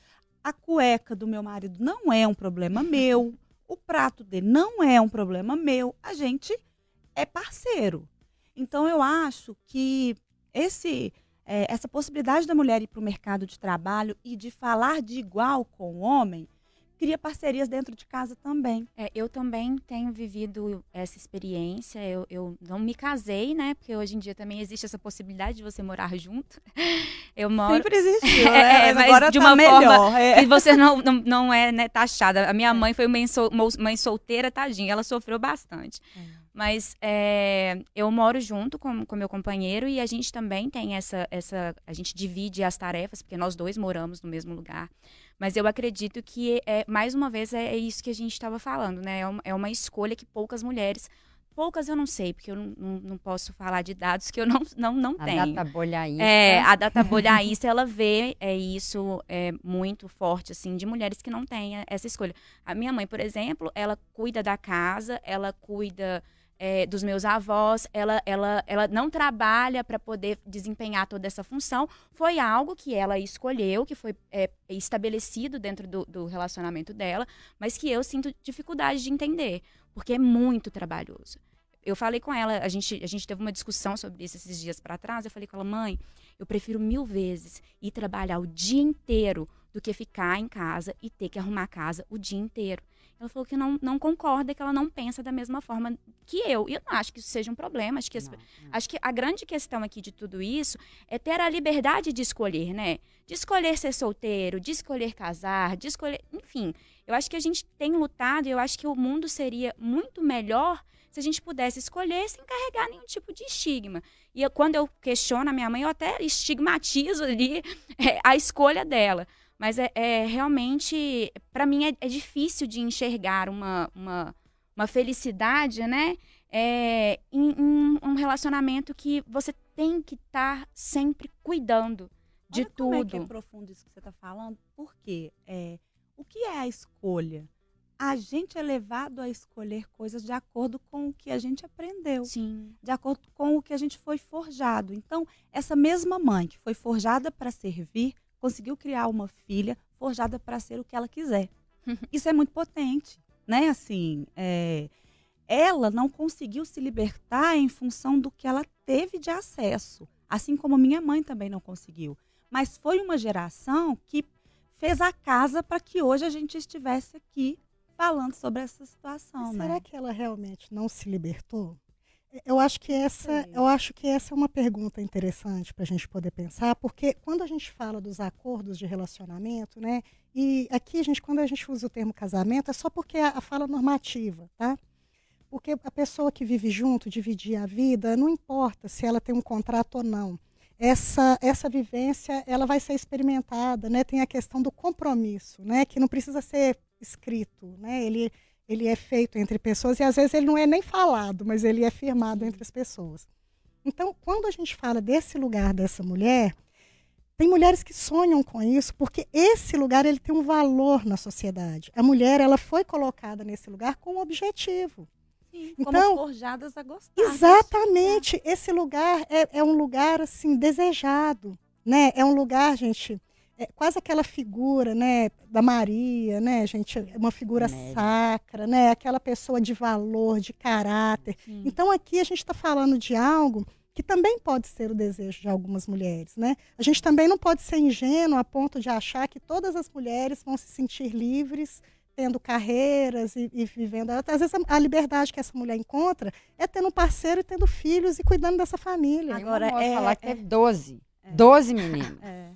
A cueca do meu marido não é um problema meu. O prato dele não é um problema meu. A gente é parceiro. Então eu acho que esse é, essa possibilidade da mulher ir para o mercado de trabalho e de falar de igual com o homem cria parcerias dentro de casa também. É, eu também tenho vivido essa experiência. Eu, eu não me casei, né? Porque hoje em dia também existe essa possibilidade de você morar junto. Eu moro. Sempre existiu, É, né? é, mas agora de tá uma melhor. forma é. E você não, não, não é né, taxada. A minha mãe foi mãe, sol- mãe solteira, tadinha. Ela sofreu bastante. Mas é, eu moro junto com com meu companheiro e a gente também tem essa, essa. A gente divide as tarefas, porque nós dois moramos no mesmo lugar. Mas eu acredito que, é, mais uma vez, é, é isso que a gente estava falando, né? É uma, é uma escolha que poucas mulheres. Poucas eu não sei, porque eu não, não, não posso falar de dados que eu não, não, não A tenho. data bolhaísta. É, a data bolhaísta, ela vê é, isso é, muito forte, assim, de mulheres que não têm essa escolha. A minha mãe, por exemplo, ela cuida da casa, ela cuida é, dos meus avós, ela, ela, ela não trabalha para poder desempenhar toda essa função. Foi algo que ela escolheu, que foi é, estabelecido dentro do, do relacionamento dela, mas que eu sinto dificuldade de entender, porque é muito trabalhoso. Eu falei com ela, a gente, a gente teve uma discussão sobre isso esses dias para trás. Eu falei com ela, mãe, eu prefiro mil vezes ir trabalhar o dia inteiro do que ficar em casa e ter que arrumar a casa o dia inteiro. Ela falou que não, não concorda, que ela não pensa da mesma forma que eu. E eu não acho que isso seja um problema. Acho que, as- Não, não. acho que a grande questão aqui de tudo isso é ter a liberdade de escolher, né? De escolher ser solteiro, de escolher casar, de escolher. Enfim, eu acho que a gente tem lutado e eu acho que o mundo seria muito melhor se a gente pudesse escolher sem carregar nenhum tipo de estigma. E eu- quando eu questiono a minha mãe, eu até estigmatizo ali é, a escolha dela. Mas é, é realmente, para mim, é, é difícil de enxergar uma, uma, uma felicidade, né? É, em, em um relacionamento que você tem que estar sempre cuidando de Olha Como é que é tudo. profundo isso que você está falando? Porque é, o que é a escolha? A gente é levado a escolher coisas de acordo com o que a gente aprendeu, Sim. de acordo com o que a gente foi forjado. Então, essa mesma mãe que foi forjada para servir, conseguiu criar uma filha forjada para ser o que ela quiser. Isso é muito potente, né? Assim, é, ela não conseguiu se libertar em função do que ela teve de acesso, assim como minha mãe também não conseguiu. Mas foi uma geração que fez a casa para que hoje a gente estivesse aqui falando sobre essa situação, Será né? que ela realmente não se libertou? Eu acho que essa, eu acho que essa é uma pergunta interessante para a gente poder pensar, porque quando a gente fala dos acordos de relacionamento, né? E aqui a gente, quando a gente usa o termo casamento, é só porque a, a fala normativa, tá? Porque a pessoa que vive junto, dividir a vida, não importa se ela tem um contrato ou não. Essa, essa vivência ela vai ser experimentada, né? Tem a questão do compromisso, né? Que não precisa ser escrito, né? Ele, ele é feito entre pessoas e às vezes ele não é nem falado, mas ele é firmado entre as pessoas. Então, quando a gente fala desse lugar dessa mulher, tem mulheres que sonham com isso, porque esse lugar ele tem um valor na sociedade. A mulher ela foi colocada nesse lugar com um objetivo. Sim, Então- forjadas a gostar. Exatamente. Esse lugar é, é um lugar assim desejado, né? É um lugar, gente, é quase aquela figura, né, da Maria, né, gente, uma figura sacra, né, aquela pessoa de valor, de caráter. Sim. Então aqui a gente está falando de algo que também pode ser o desejo de algumas mulheres, né? A gente também não pode ser ingênuo a ponto de achar que todas as mulheres vão se sentir livres tendo carreiras e, e, vivendo. Às vezes a, liberdade que essa mulher encontra é tendo um parceiro e tendo filhos e cuidando dessa família. Agora, é, falar que é 12. É. Doze meninos. É.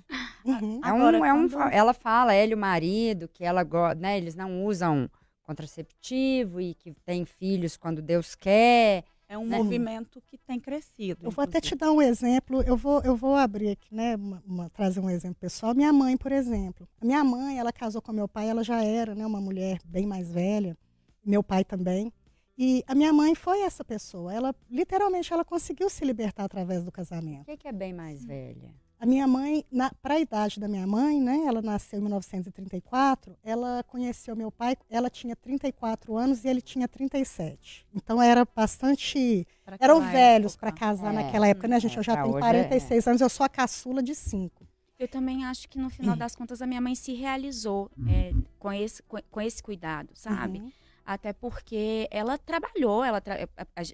Uhum. É um, Agora, é um, quando... Ela fala, ela e o marido, que ela né, eles não usam contraceptivo e que tem filhos quando Deus quer. É um né? movimento que tem crescido. Eu inclusive. vou até te dar um exemplo. Eu vou, eu vou abrir aqui, né? Uma, uma, trazer um exemplo pessoal. Minha mãe, por exemplo. Minha mãe, ela casou com meu pai, ela já era né, uma mulher bem mais velha. Meu pai também. E a minha mãe foi essa pessoa. Ela, literalmente, ela conseguiu se libertar através do O casamento. que, que é bem mais velha? A minha mãe, para a idade da minha mãe, né? Ela nasceu em 1934. Ela conheceu meu pai, ela tinha 34 anos e ele tinha 37. Então era bastante Pra eram velhos para casar É, naquela época, né, gente? é, Eu já tenho hoje 46 anos, eu sou a caçula de cinco. Eu também acho que no final das contas a minha mãe se realizou é, com, esse, com, com esse cuidado, sabe? Uhum. Até porque ela trabalhou, ela, tra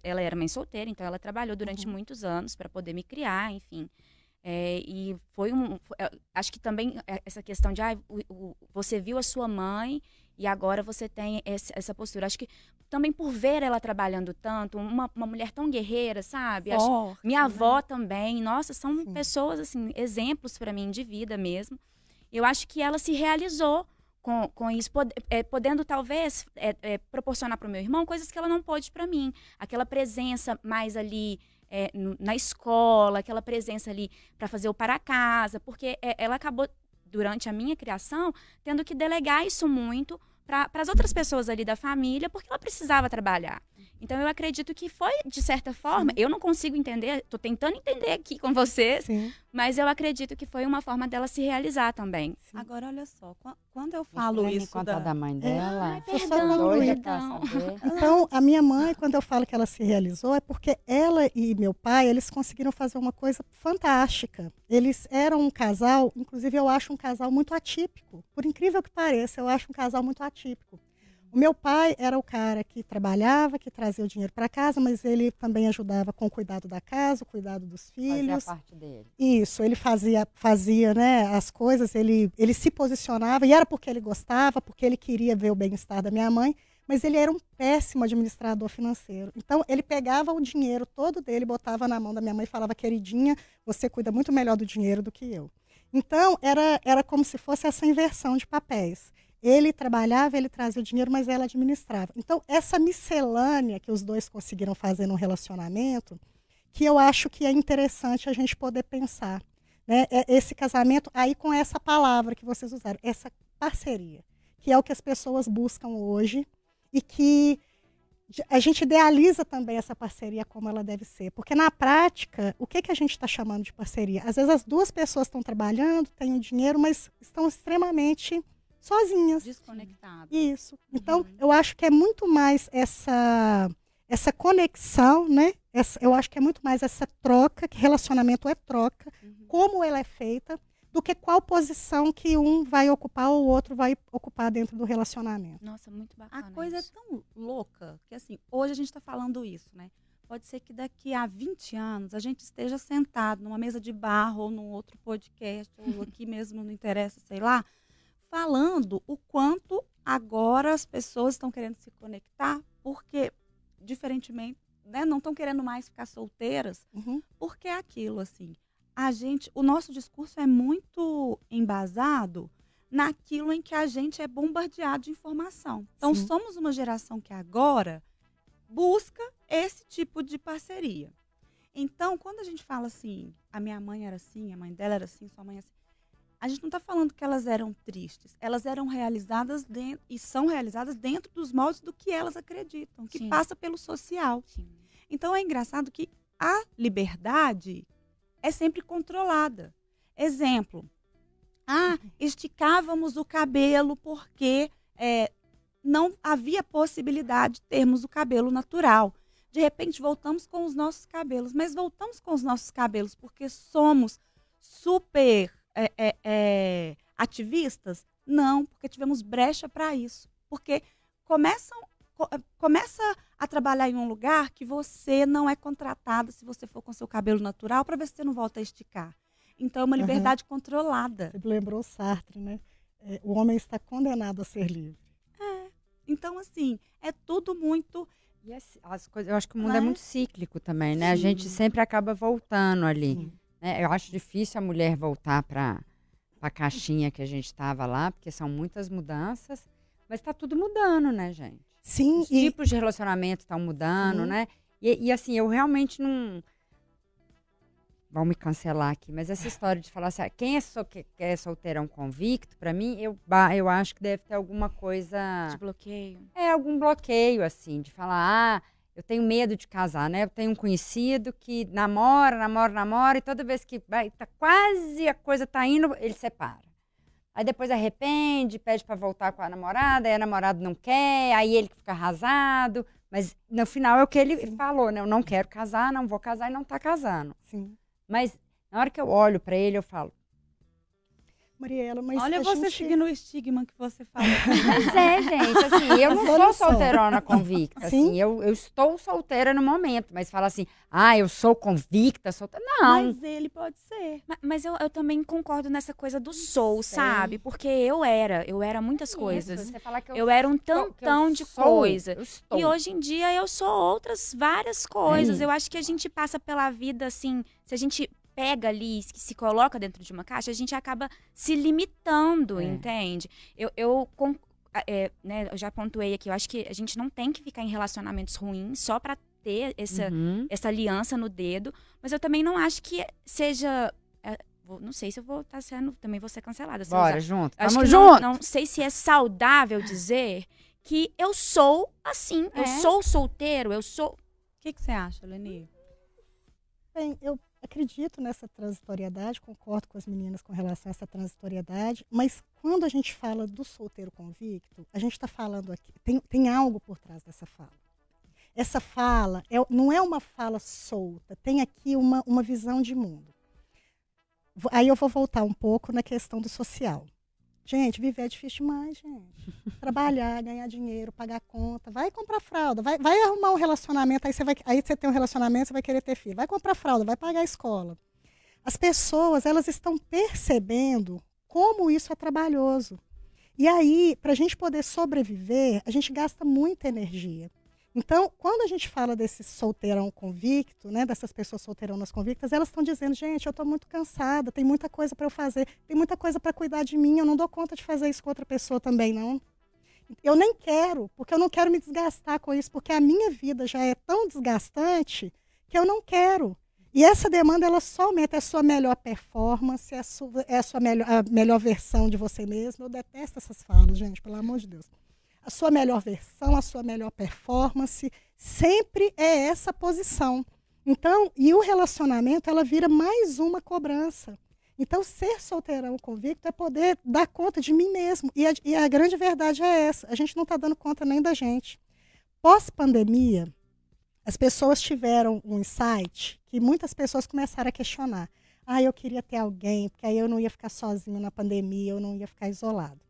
ela era mãe solteira, então ela trabalhou durante Uhum. muitos anos para poder me criar, enfim. É, e foi um. foi- é, acho que também essa questão de ah, o- o- você viu a sua mãe e agora você tem esse- essa postura. Acho que também por ver ela trabalhando tanto, uma, uma mulher tão guerreira, sabe? Acho- Forte, minha né? avó também, nossa, são Sim. pessoas, assim, exemplos para mim de vida mesmo. Eu acho que ela se realizou com, com isso, pod- é, podendo talvez é, é, proporcionar para o meu irmão coisas que ela não pôde para mim. Aquela presença mais ali é, na escola, aquela presença ali para fazer o para casa, porque é, ela acabou, durante a minha criação, tendo que delegar isso muito para as outras pessoas ali da família, porque ela precisava trabalhar. Então eu acredito que foi, de certa forma, eu não consigo entender, estou tentando entender aqui com vocês, Sim, mas eu acredito que foi uma forma dela se realizar também. sim. Agora, olha só, quan- quando eu falo ela me isso contar da... da mãe dela. Deixa eu só perdão. Doida saber. Então, a minha mãe, quando eu falo que ela se realizou, é porque ela e meu pai, eles conseguiram fazer uma coisa fantástica. Eles eram um casal, inclusive eu acho um casal muito atípico. Por incrível que pareça, eu acho um casal muito atípico. O meu pai era o cara que trabalhava, que trazia o dinheiro para casa, mas ele também ajudava com o cuidado da casa, o cuidado dos a filhos. parte dele. Isso, ele fazia, fazia né, as coisas, ele, ele se posicionava, e era porque ele gostava, porque ele queria ver o bem-estar da minha mãe, mas ele era um péssimo administrador financeiro. Então, ele pegava o dinheiro todo dele, botava na mão da minha mãe e falava, queridinha, você cuida muito melhor do dinheiro do que eu. Então, era, era como se fosse essa inversão de papéis. Ele trabalhava, ele trazia o dinheiro, mas ela administrava. Então, essa miscelânea que os dois conseguiram fazer no relacionamento, que eu acho que é interessante a gente poder pensar. Né? É Esse casamento, aí com essa palavra que vocês usaram, essa parceria, que é o que as pessoas buscam hoje e que a gente idealiza também essa parceria como ela deve ser. Porque na prática, o que, que a gente está chamando de parceria? Às vezes as duas pessoas estão trabalhando, têm o dinheiro, mas estão extremamente sozinhas. Desconectado. Isso. Então, eu acho que é muito mais essa essa conexão, né? Essa- eu acho que é muito mais essa troca, que relacionamento é troca, Uhum. como ela é feita, do que qual posição que um vai ocupar ou o outro vai ocupar dentro do relacionamento. Nossa, muito A bacana. coisa é isso. tão louca que, assim, hoje a gente está falando isso, né? Pode ser que daqui a 20 anos a gente esteja sentado numa mesa de barro ou num outro podcast, ou aqui mesmo, não interessa, sei lá, falando o quanto agora as pessoas estão querendo se conectar, porque, diferentemente, né, não estão querendo mais ficar solteiras, Uhum. porque é aquilo, assim, a gente, o nosso discurso é muito embasado naquilo em que a gente é bombardeado de informação. Então, Sim. somos uma geração que agora busca esse tipo de parceria. Então, quando a gente fala assim, a minha mãe era assim, a mãe dela era assim, sua mãe é assim, a gente não está falando que elas eram tristes. Elas eram realizadas dentro, e são realizadas dentro dos moldes do que elas acreditam, que Sim. passa pelo social. Sim. Então é engraçado que a liberdade é sempre controlada. Exemplo. Ah, esticávamos o cabelo porque é, não havia possibilidade de termos o cabelo natural. De repente voltamos com os nossos cabelos, mas voltamos com os nossos cabelos porque somos super é, é, é, ativistas? Não, porque tivemos brecha para isso. Porque começam, co- começa a trabalhar em um lugar que você não é contratada se você for com seu cabelo natural para ver se você não volta a esticar. Então é uma liberdade controlada. Você lembrou Sartre, né? É, o homem está condenado a ser livre. Então, assim, é tudo muito. E as, as coisas, eu acho que o mundo Né? é muito cíclico também, né? A gente Sim. sempre acaba voltando ali. Sim. Né? Eu acho difícil a mulher voltar para a caixinha que a gente estava lá, porque são muitas mudanças. Mas está tudo mudando, né, gente? Sim, Os e tipos de relacionamento estão mudando, Sim. né? E, e, assim, eu realmente não. Vão me cancelar aqui, mas essa história de falar assim, ah, quem é, so, que, que é solteirão convicto, para mim, eu, eu acho que deve ter alguma coisa. De bloqueio. É, algum bloqueio, assim, de falar, ah, eu tenho medo de casar, né? Eu tenho um conhecido que namora, namora, namora, e toda vez que vai, tá quase a coisa tá indo, ele separa. Aí depois arrepende, pede para voltar com a namorada, aí a namorada não quer, aí ele fica arrasado. Mas no final é o que ele Sim. falou, né? Eu não quero casar, não vou casar e não tá casando. sim. Mas na hora que eu olho para ele, eu falo, Mariela, mas Olha você gente... seguindo o estigma que você fala. Mas é, gente, assim, eu não Mas sou solteirona convicta, Sim. assim, eu, eu estou solteira no momento, mas fala assim, ah, eu sou convicta, solteira, não. Mas ele pode ser. Ma- Mas eu, eu também concordo nessa coisa do sou, sei. sabe? Porque eu era, eu era muitas Isso, coisas. Você fala que Eu era um eu tantão de sou, coisa. Eu. E hoje em dia eu sou outras várias coisas. É. Eu acho que a gente passa pela vida assim, se a gente pega ali, se se coloca dentro de uma caixa, a gente acaba se limitando, É. entende? Eu, eu, é, né, eu já pontuei aqui, eu acho que a gente não tem que ficar em relacionamentos ruins só pra ter essa, Uhum. essa aliança no dedo, mas eu também não acho que seja. é, vou- não sei se eu vou estar sendo. Também vou ser cancelada. se eu Bora, usar. junto. Acho Tamo que não, junto. não sei se é saudável dizer que eu sou assim. Eu É. sou solteiro, eu sou. O que, que você acha, Leni? Bem, eu acredito nessa transitoriedade, concordo com as meninas com relação a essa transitoriedade, mas quando a gente fala do solteiro convicto, a gente está falando aqui, tem, tem algo por trás dessa fala. Essa fala é, não é uma fala solta, tem aqui uma, uma visão de mundo. Aí eu vou voltar um pouco na questão do social. Gente, viver é difícil demais, gente. Trabalhar, ganhar dinheiro, pagar conta, vai comprar fralda, vai, vai arrumar um relacionamento, aí você, vai, aí você tem um relacionamento, você vai querer ter filho. Vai comprar fralda, vai pagar a escola. As pessoas, elas estão percebendo como isso é trabalhoso. E aí, para a gente poder sobreviver, a gente gasta muita energia. Então, quando a gente fala desse solteirão convicto, né, dessas pessoas solteiranas convictas, elas estão dizendo, gente, eu estou muito cansada, tem muita coisa para eu fazer, tem muita coisa para cuidar de mim, eu não dou conta de fazer isso com outra pessoa também, não. Eu nem quero, porque eu não quero me desgastar com isso, porque a minha vida já é tão desgastante que eu não quero. E essa demanda, ela só aumenta a sua melhor performance, é a sua, é a sua melhor, a melhor versão de você mesmo. Eu detesto essas falas, gente, pelo amor de Deus a sua melhor versão, a sua melhor performance, sempre é essa posição. Então, e o relacionamento, ela vira mais uma cobrança. Então, ser solteirão convicto é poder dar conta de mim mesmo. E a, e a grande verdade é essa: a gente não está dando conta nem da gente. Pós-pandemia, as pessoas tiveram um insight que muitas pessoas começaram a questionar. Ah, eu queria ter alguém, porque aí eu não ia ficar sozinho na pandemia, eu não ia ficar isolado.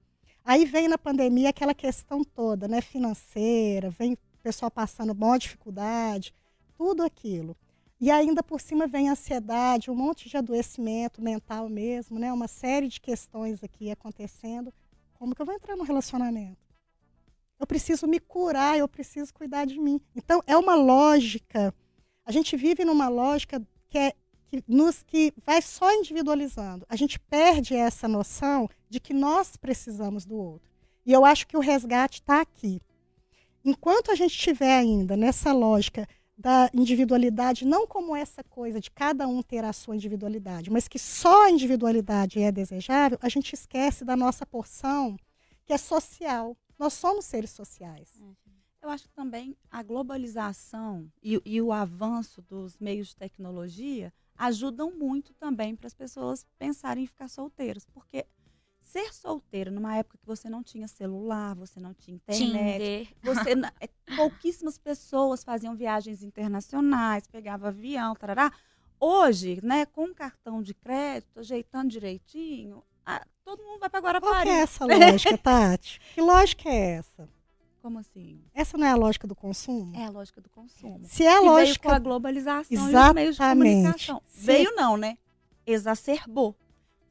Aí vem na pandemia aquela questão toda, né, financeira, vem o pessoal passando maior dificuldade, tudo aquilo. E ainda por cima vem ansiedade, um monte de adoecimento mental mesmo, né, uma série de questões aqui acontecendo. Como que eu vou entrar no relacionamento? Eu preciso me curar, eu preciso cuidar de mim. Então é uma lógica. A gente vive numa lógica que é que nos que vai só individualizando. A gente perde essa noção de que nós precisamos do outro. E eu acho que o resgate está aqui. Enquanto a gente estiver ainda nessa lógica da individualidade, não como essa coisa de cada um ter a sua individualidade, mas que só a individualidade é desejável, a gente esquece da nossa porção que é social. Nós somos seres sociais. Eu acho que também a globalização e, e o avanço dos meios de tecnologia ajudam muito também para as pessoas pensarem em ficar solteiras. Porque ser solteiro numa época que você não tinha celular, você não tinha internet, Tinder. você é, pouquíssimas pessoas faziam viagens internacionais, pegava avião, tarará. Hoje, né, com cartão de crédito, ajeitando direitinho, ah, todo mundo vai para Qual Guarapari. que é essa lógica, Tati? Que lógica é essa? Como assim? Essa não é a lógica do consumo? É a lógica do consumo. Se é a que veio com a lógica globalização e os meios de Exatamente. comunicação. Se- Veio não, né? Exacerbou.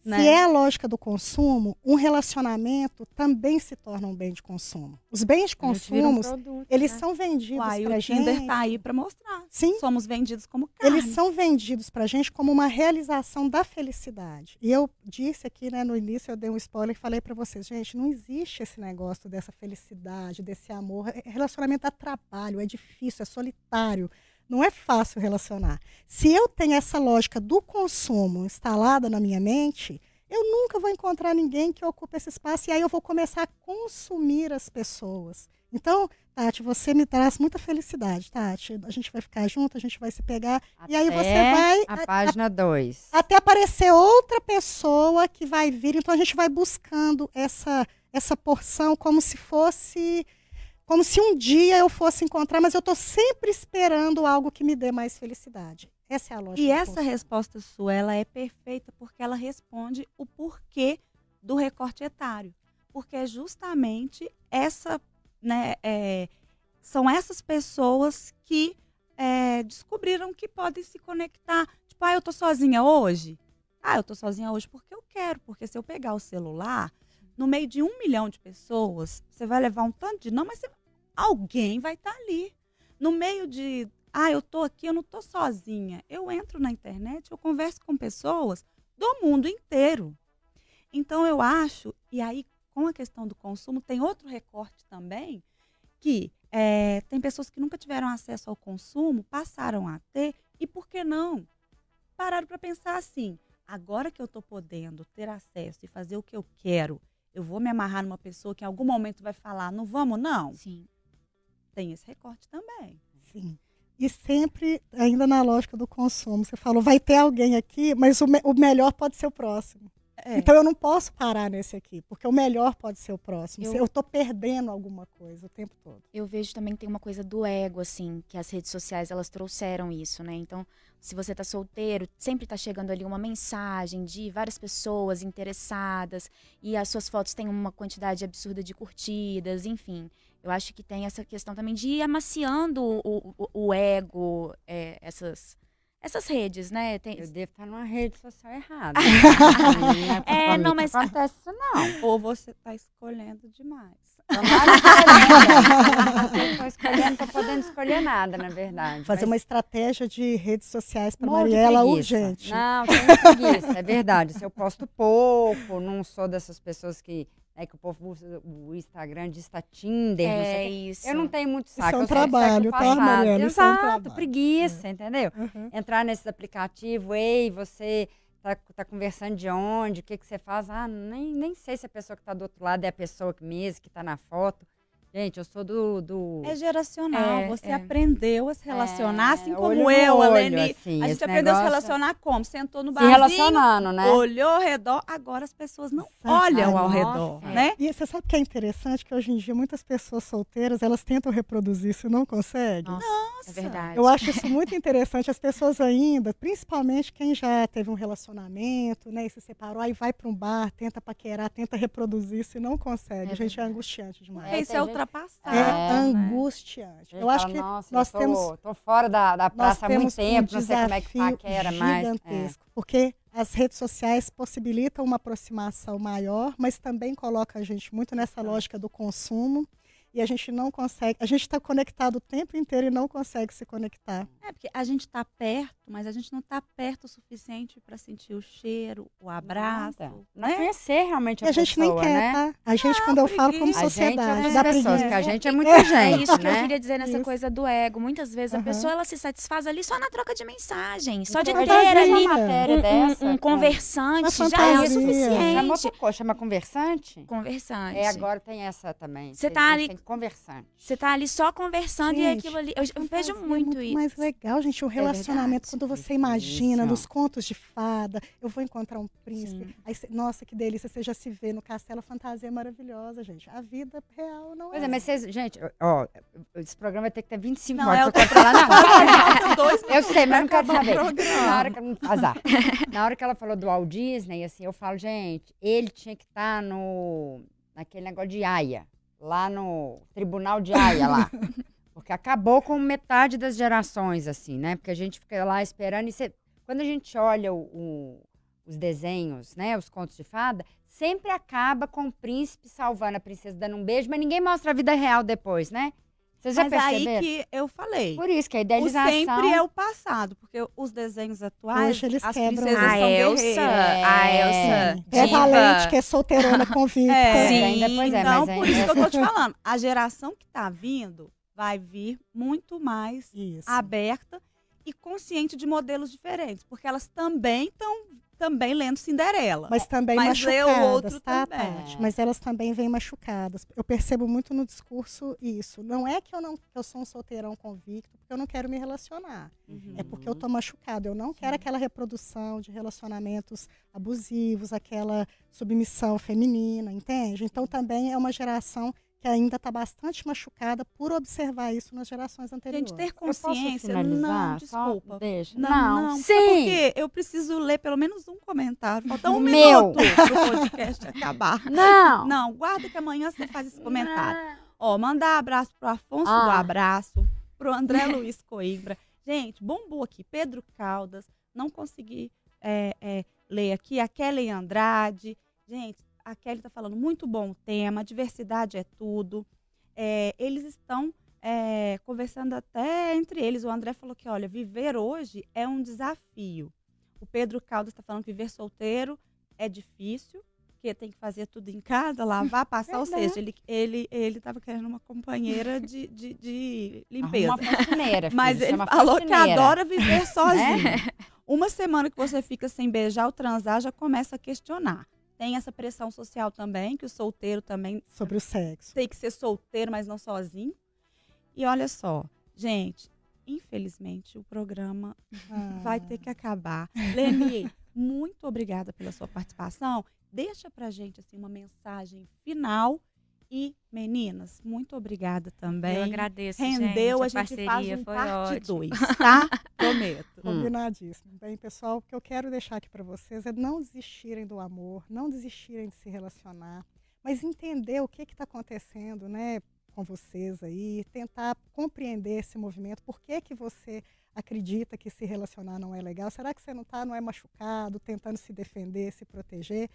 Se Né? é a lógica do consumo, um relacionamento também se torna um bem de consumo. Os bens de gente um consumo, produto, eles né? são vendidos Uai, pra o Tinder gente. tá aí para mostrar. Sim, Somos vendidos como carne. eles são vendidos pra gente como uma realização da felicidade. E eu disse aqui, né, no início, eu dei um spoiler e falei pra vocês, gente, não existe esse negócio dessa felicidade, desse amor. É- Relacionamento dá trabalho, é difícil, é solitário. Não é fácil relacionar. Se eu tenho essa lógica do consumo instalada na minha mente, eu nunca vou encontrar ninguém que ocupe esse espaço e aí eu vou começar a consumir as pessoas. Então, Tati, você me traz muita felicidade, Tati. A gente vai ficar junto, a gente vai se pegar. E aí você Até vai- A página 2. Até aparecer outra pessoa que vai vir. Então a gente vai buscando essa, essa porção como se fosse. Como se um dia eu fosse encontrar, mas eu estou sempre esperando algo que me dê mais felicidade. Essa é a lógica. E essa resposta sua, ela é perfeita porque ela responde o porquê do recorte etário, porque é justamente essa, né, é, são essas pessoas que é, descobriram que podem se conectar. Tipo, ah, eu tô sozinha hoje. Ah, eu tô sozinha hoje porque eu quero, porque se eu pegar o celular, no meio de um milhão de pessoas, você vai levar um tanto de não, mas você- alguém vai estar ali. No meio de, ah, eu tô aqui, eu não tô sozinha. Eu entro na internet, eu converso com pessoas do mundo inteiro. Então eu acho, e aí com a questão do consumo, tem outro recorte também, que é, tem pessoas que nunca tiveram acesso ao consumo, passaram a ter, e por que não? Pararam para pensar assim, agora que eu estou podendo ter acesso e fazer o que eu quero, eu vou me amarrar numa pessoa que em algum momento vai falar, não vamos não? Sim. Tem esse recorte também. Sim. E sempre, ainda na lógica do consumo, você falou, vai ter alguém aqui, mas o, me- o melhor pode ser o próximo. É. Então eu não posso parar nesse aqui, porque o melhor pode ser o próximo. Eu- Eu estou perdendo alguma coisa o tempo todo. Eu vejo também que tem uma coisa do ego, assim, que as redes sociais elas trouxeram isso, né? Então, se você tá solteiro, sempre tá chegando ali uma mensagem de várias pessoas interessadas e as suas fotos têm uma quantidade absurda de curtidas, enfim. Eu acho que tem essa questão também de ir amaciando o, o, o ego, é, essas, essas redes, né? Tem, Eu devo estar numa rede social errada. Não É, não, mas- acontece isso não. Ou você está escolhendo demais. Tô escolhendo, tô podendo escolher nada, na verdade. Fazer mas uma estratégia de redes sociais para Mariela urgente. Não, tenho preguiça, é verdade. Se eu posto pouco, não sou dessas pessoas que, né, que o povo usa o Instagram de está Tinder, é isso. Eu não tenho muito Isso é saco. um eu sou do trabalho, tá. Mariana? Isso é um Exato, trabalho. preguiça, entendeu? Uhum. Entrar nesses aplicativos, ei, você tá, tá conversando de onde, o que, que você faz? Ah, nem, nem sei se a pessoa que está do outro lado é a pessoa que mesmo que está na foto. Gente, eu sou do. do... É geracional. É, você é. aprendeu a se relacionar, É, assim como eu, a olho, Leni. assim, a gente esse aprendeu a se relacionar como? Sentou no Se barzinho, relacionando, né? olhou ao redor. Agora as pessoas não olham Ai, ao nossa, redor, é. né? E você sabe que é interessante que hoje em dia muitas pessoas solteiras elas tentam reproduzir isso e não conseguem? Nossa, Nossa. é verdade. Eu acho isso muito interessante. As pessoas ainda, principalmente quem já teve um relacionamento, né, e se separou, aí vai para um bar, tenta paquerar, tenta reproduzir isso e não consegue. É Gente, é angustiante demais. É, Isso tem é gente- ultrapassado. É, É, né? angustiante. Ele Eu acho que Nossa, nós eu tô, temos tô fora da, da praça há muito tempo, um não sei como é que paquera mais. É. gigantesco, porque as redes sociais possibilitam uma aproximação maior, mas também coloca a gente muito nessa lógica do consumo e a gente não consegue, a gente está conectado o tempo inteiro e não consegue se conectar. É, porque a gente está perto, mas a gente não está perto o suficiente para sentir o cheiro, o abraço. Nada. Não né? conhecer realmente E a, a gente nem pessoa, quer, né? tá? A gente, quando eu falo como. A é sociedade, dá pessoas, preguiça. porque a gente é muita É gente, isso que eu né? queria dizer nessa Isso. coisa do ego. Muitas vezes a Aham. pessoa ela se satisfaz ali só na troca de mensagem, só de Uma ter fantasia. ali Uma matéria um, um- dessa, um com- conversante já é o. Chama suficiente. coisa, chama conversante? Conversante. É, agora tem essa também. Você que tá a ali- Tem conversante. Você tá ali só conversando e Gente, aquilo ali. Eu, eu vejo Fantasia é muito, isso. mais legal, gente. O relacionamento, verdade. quando você Isso. imagina nos contos de fada, eu vou encontrar um príncipe. Sim. Aí, cê- nossa, que delícia, você já se vê no castelo, a fantasia é maravilhosa, gente. A vida real não Pois é. é, mas vocês, gente, ó, esse programa vai ter que ter 25 Não, horas é pra eu controlar. Não, Eu sei, mas não quero saber. Na hora que, azar. Na hora que ela falou do Walt Disney, assim, eu falo, gente, ele tinha que estar no naquele negócio de Haia, lá no tribunal de Haia lá. Porque acabou com metade das gerações, assim, né? Porque a gente fica lá esperando e cê- quando a gente olha o- o- os desenhos, né, os contos de fada, sempre acaba com o príncipe salvando a princesa dando um beijo, mas ninguém mostra a vida real depois, né? Vocês já Mas aí que eu falei. Por isso que a O idealização... sempre é o passado, porque os desenhos atuais, Hoje eles as quebram princesas isso. A são Elsa, guerreiras. a É. Elsa, É diva. valente, que é solteirona convicta. É, Sim, ainda, pois é, então, mas por ainda- isso que eu tô te falando. A geração que tá vindo vai vir muito mais Isso. aberta e consciente de modelos diferentes, porque elas também estão também lendo Cinderela. Mas também Mas lê o machucadas, outro tá, também. Tati? Mas elas também vêm machucadas. Eu percebo muito no discurso isso. Não é que eu não que eu sou um solteirão convicto, porque eu não quero me relacionar. Uhum. É porque eu tô machucado. Eu não quero aquela reprodução de relacionamentos abusivos, aquela submissão feminina, entende? Então também é uma geração que ainda está bastante machucada por observar isso nas gerações anteriores. Gente, ter Eu posso consciência, finalizar? não, Só desculpa. deixa. Não, Não, não, sim. sabe por quê? Eu preciso ler pelo menos um comentário. Falta um Meu. minuto pro podcast acabar. Não. Não, guarda que amanhã você faz esse comentário. Ó, mandar abraço pro Afonso do Ah. Abraço, pro André Luiz Coimbra. Gente, bombou aqui. Pedro Caldas, não consegui é, é, ler aqui. A Kelly Andrade. Gente, a Kelly tá falando muito bom o tema. Diversidade é tudo. É, eles estão é, conversando até entre eles. O André falou que, olha, viver hoje é um desafio. O Pedro Caldas está falando que viver solteiro é difícil, porque tem que fazer tudo em casa, lavar, passar. Ou seja, ele ele ele estava querendo uma companheira de, de, de limpeza. Arruma uma faxineira, Mas ele falou que adora viver sozinho. Uma semana que você fica sem beijar ou transar, já começa a questionar. Tem essa pressão social também, que o solteiro também Sobre o sexo. tem que ser solteiro, mas não sozinho. E olha só, gente, infelizmente o programa vai ter que acabar. Leni, muito obrigada pela sua participação. Deixa pra gente assim uma mensagem final e meninas, muito obrigada também. Eu agradeço, Rendeu, gente, a gente faz parceria um foi parte ótimo. 2, tá? Prometo. Hum. Combinadíssimo. Bem, pessoal, o que eu quero deixar aqui para vocês é não desistirem do amor, não desistirem de se relacionar, mas entender o que está acontecendo, né, com vocês aí, tentar compreender esse movimento, por que que você acredita que se relacionar não é legal? Será que você não está, não é machucado, tentando se defender, se proteger?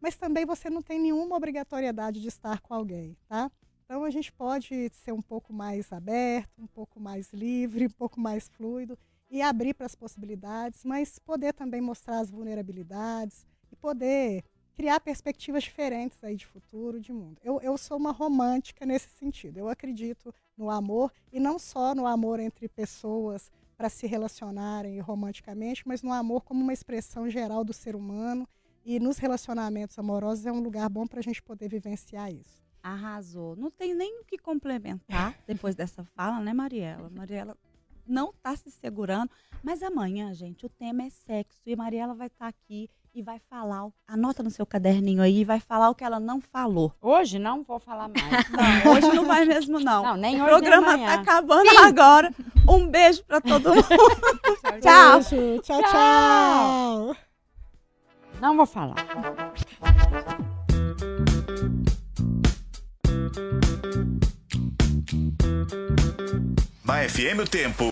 Mas também você não tem nenhuma obrigatoriedade de estar com alguém, tá? Então a gente pode ser um pouco mais aberto, um pouco mais livre, um pouco mais fluido e abrir para as possibilidades, mas poder também mostrar as vulnerabilidades e poder criar perspectivas diferentes aí de futuro, de mundo. Eu, eu sou uma romântica nesse sentido. Eu acredito no amor e não só no amor entre pessoas para se relacionarem romanticamente, mas no amor como uma expressão geral do ser humano e nos relacionamentos amorosos é um lugar bom para a gente poder vivenciar isso. Arrasou. Não tem nem o que complementar depois dessa fala, né, Mariela? Mariela não tá se segurando. Mas amanhã, gente, o tema é sexo. E a Mariela vai estar aqui e vai falar. Anota no seu caderninho aí e vai falar o que ela não falou. Hoje não vou falar mais. Não, hoje não vai mesmo, não. Não, nem o hoje, programa nem tá amanhã. acabando agora. Um beijo pra todo mundo. Tchau. Beijo, tchau, Tchau. tchau. Não vou falar. Na FM o Tempo.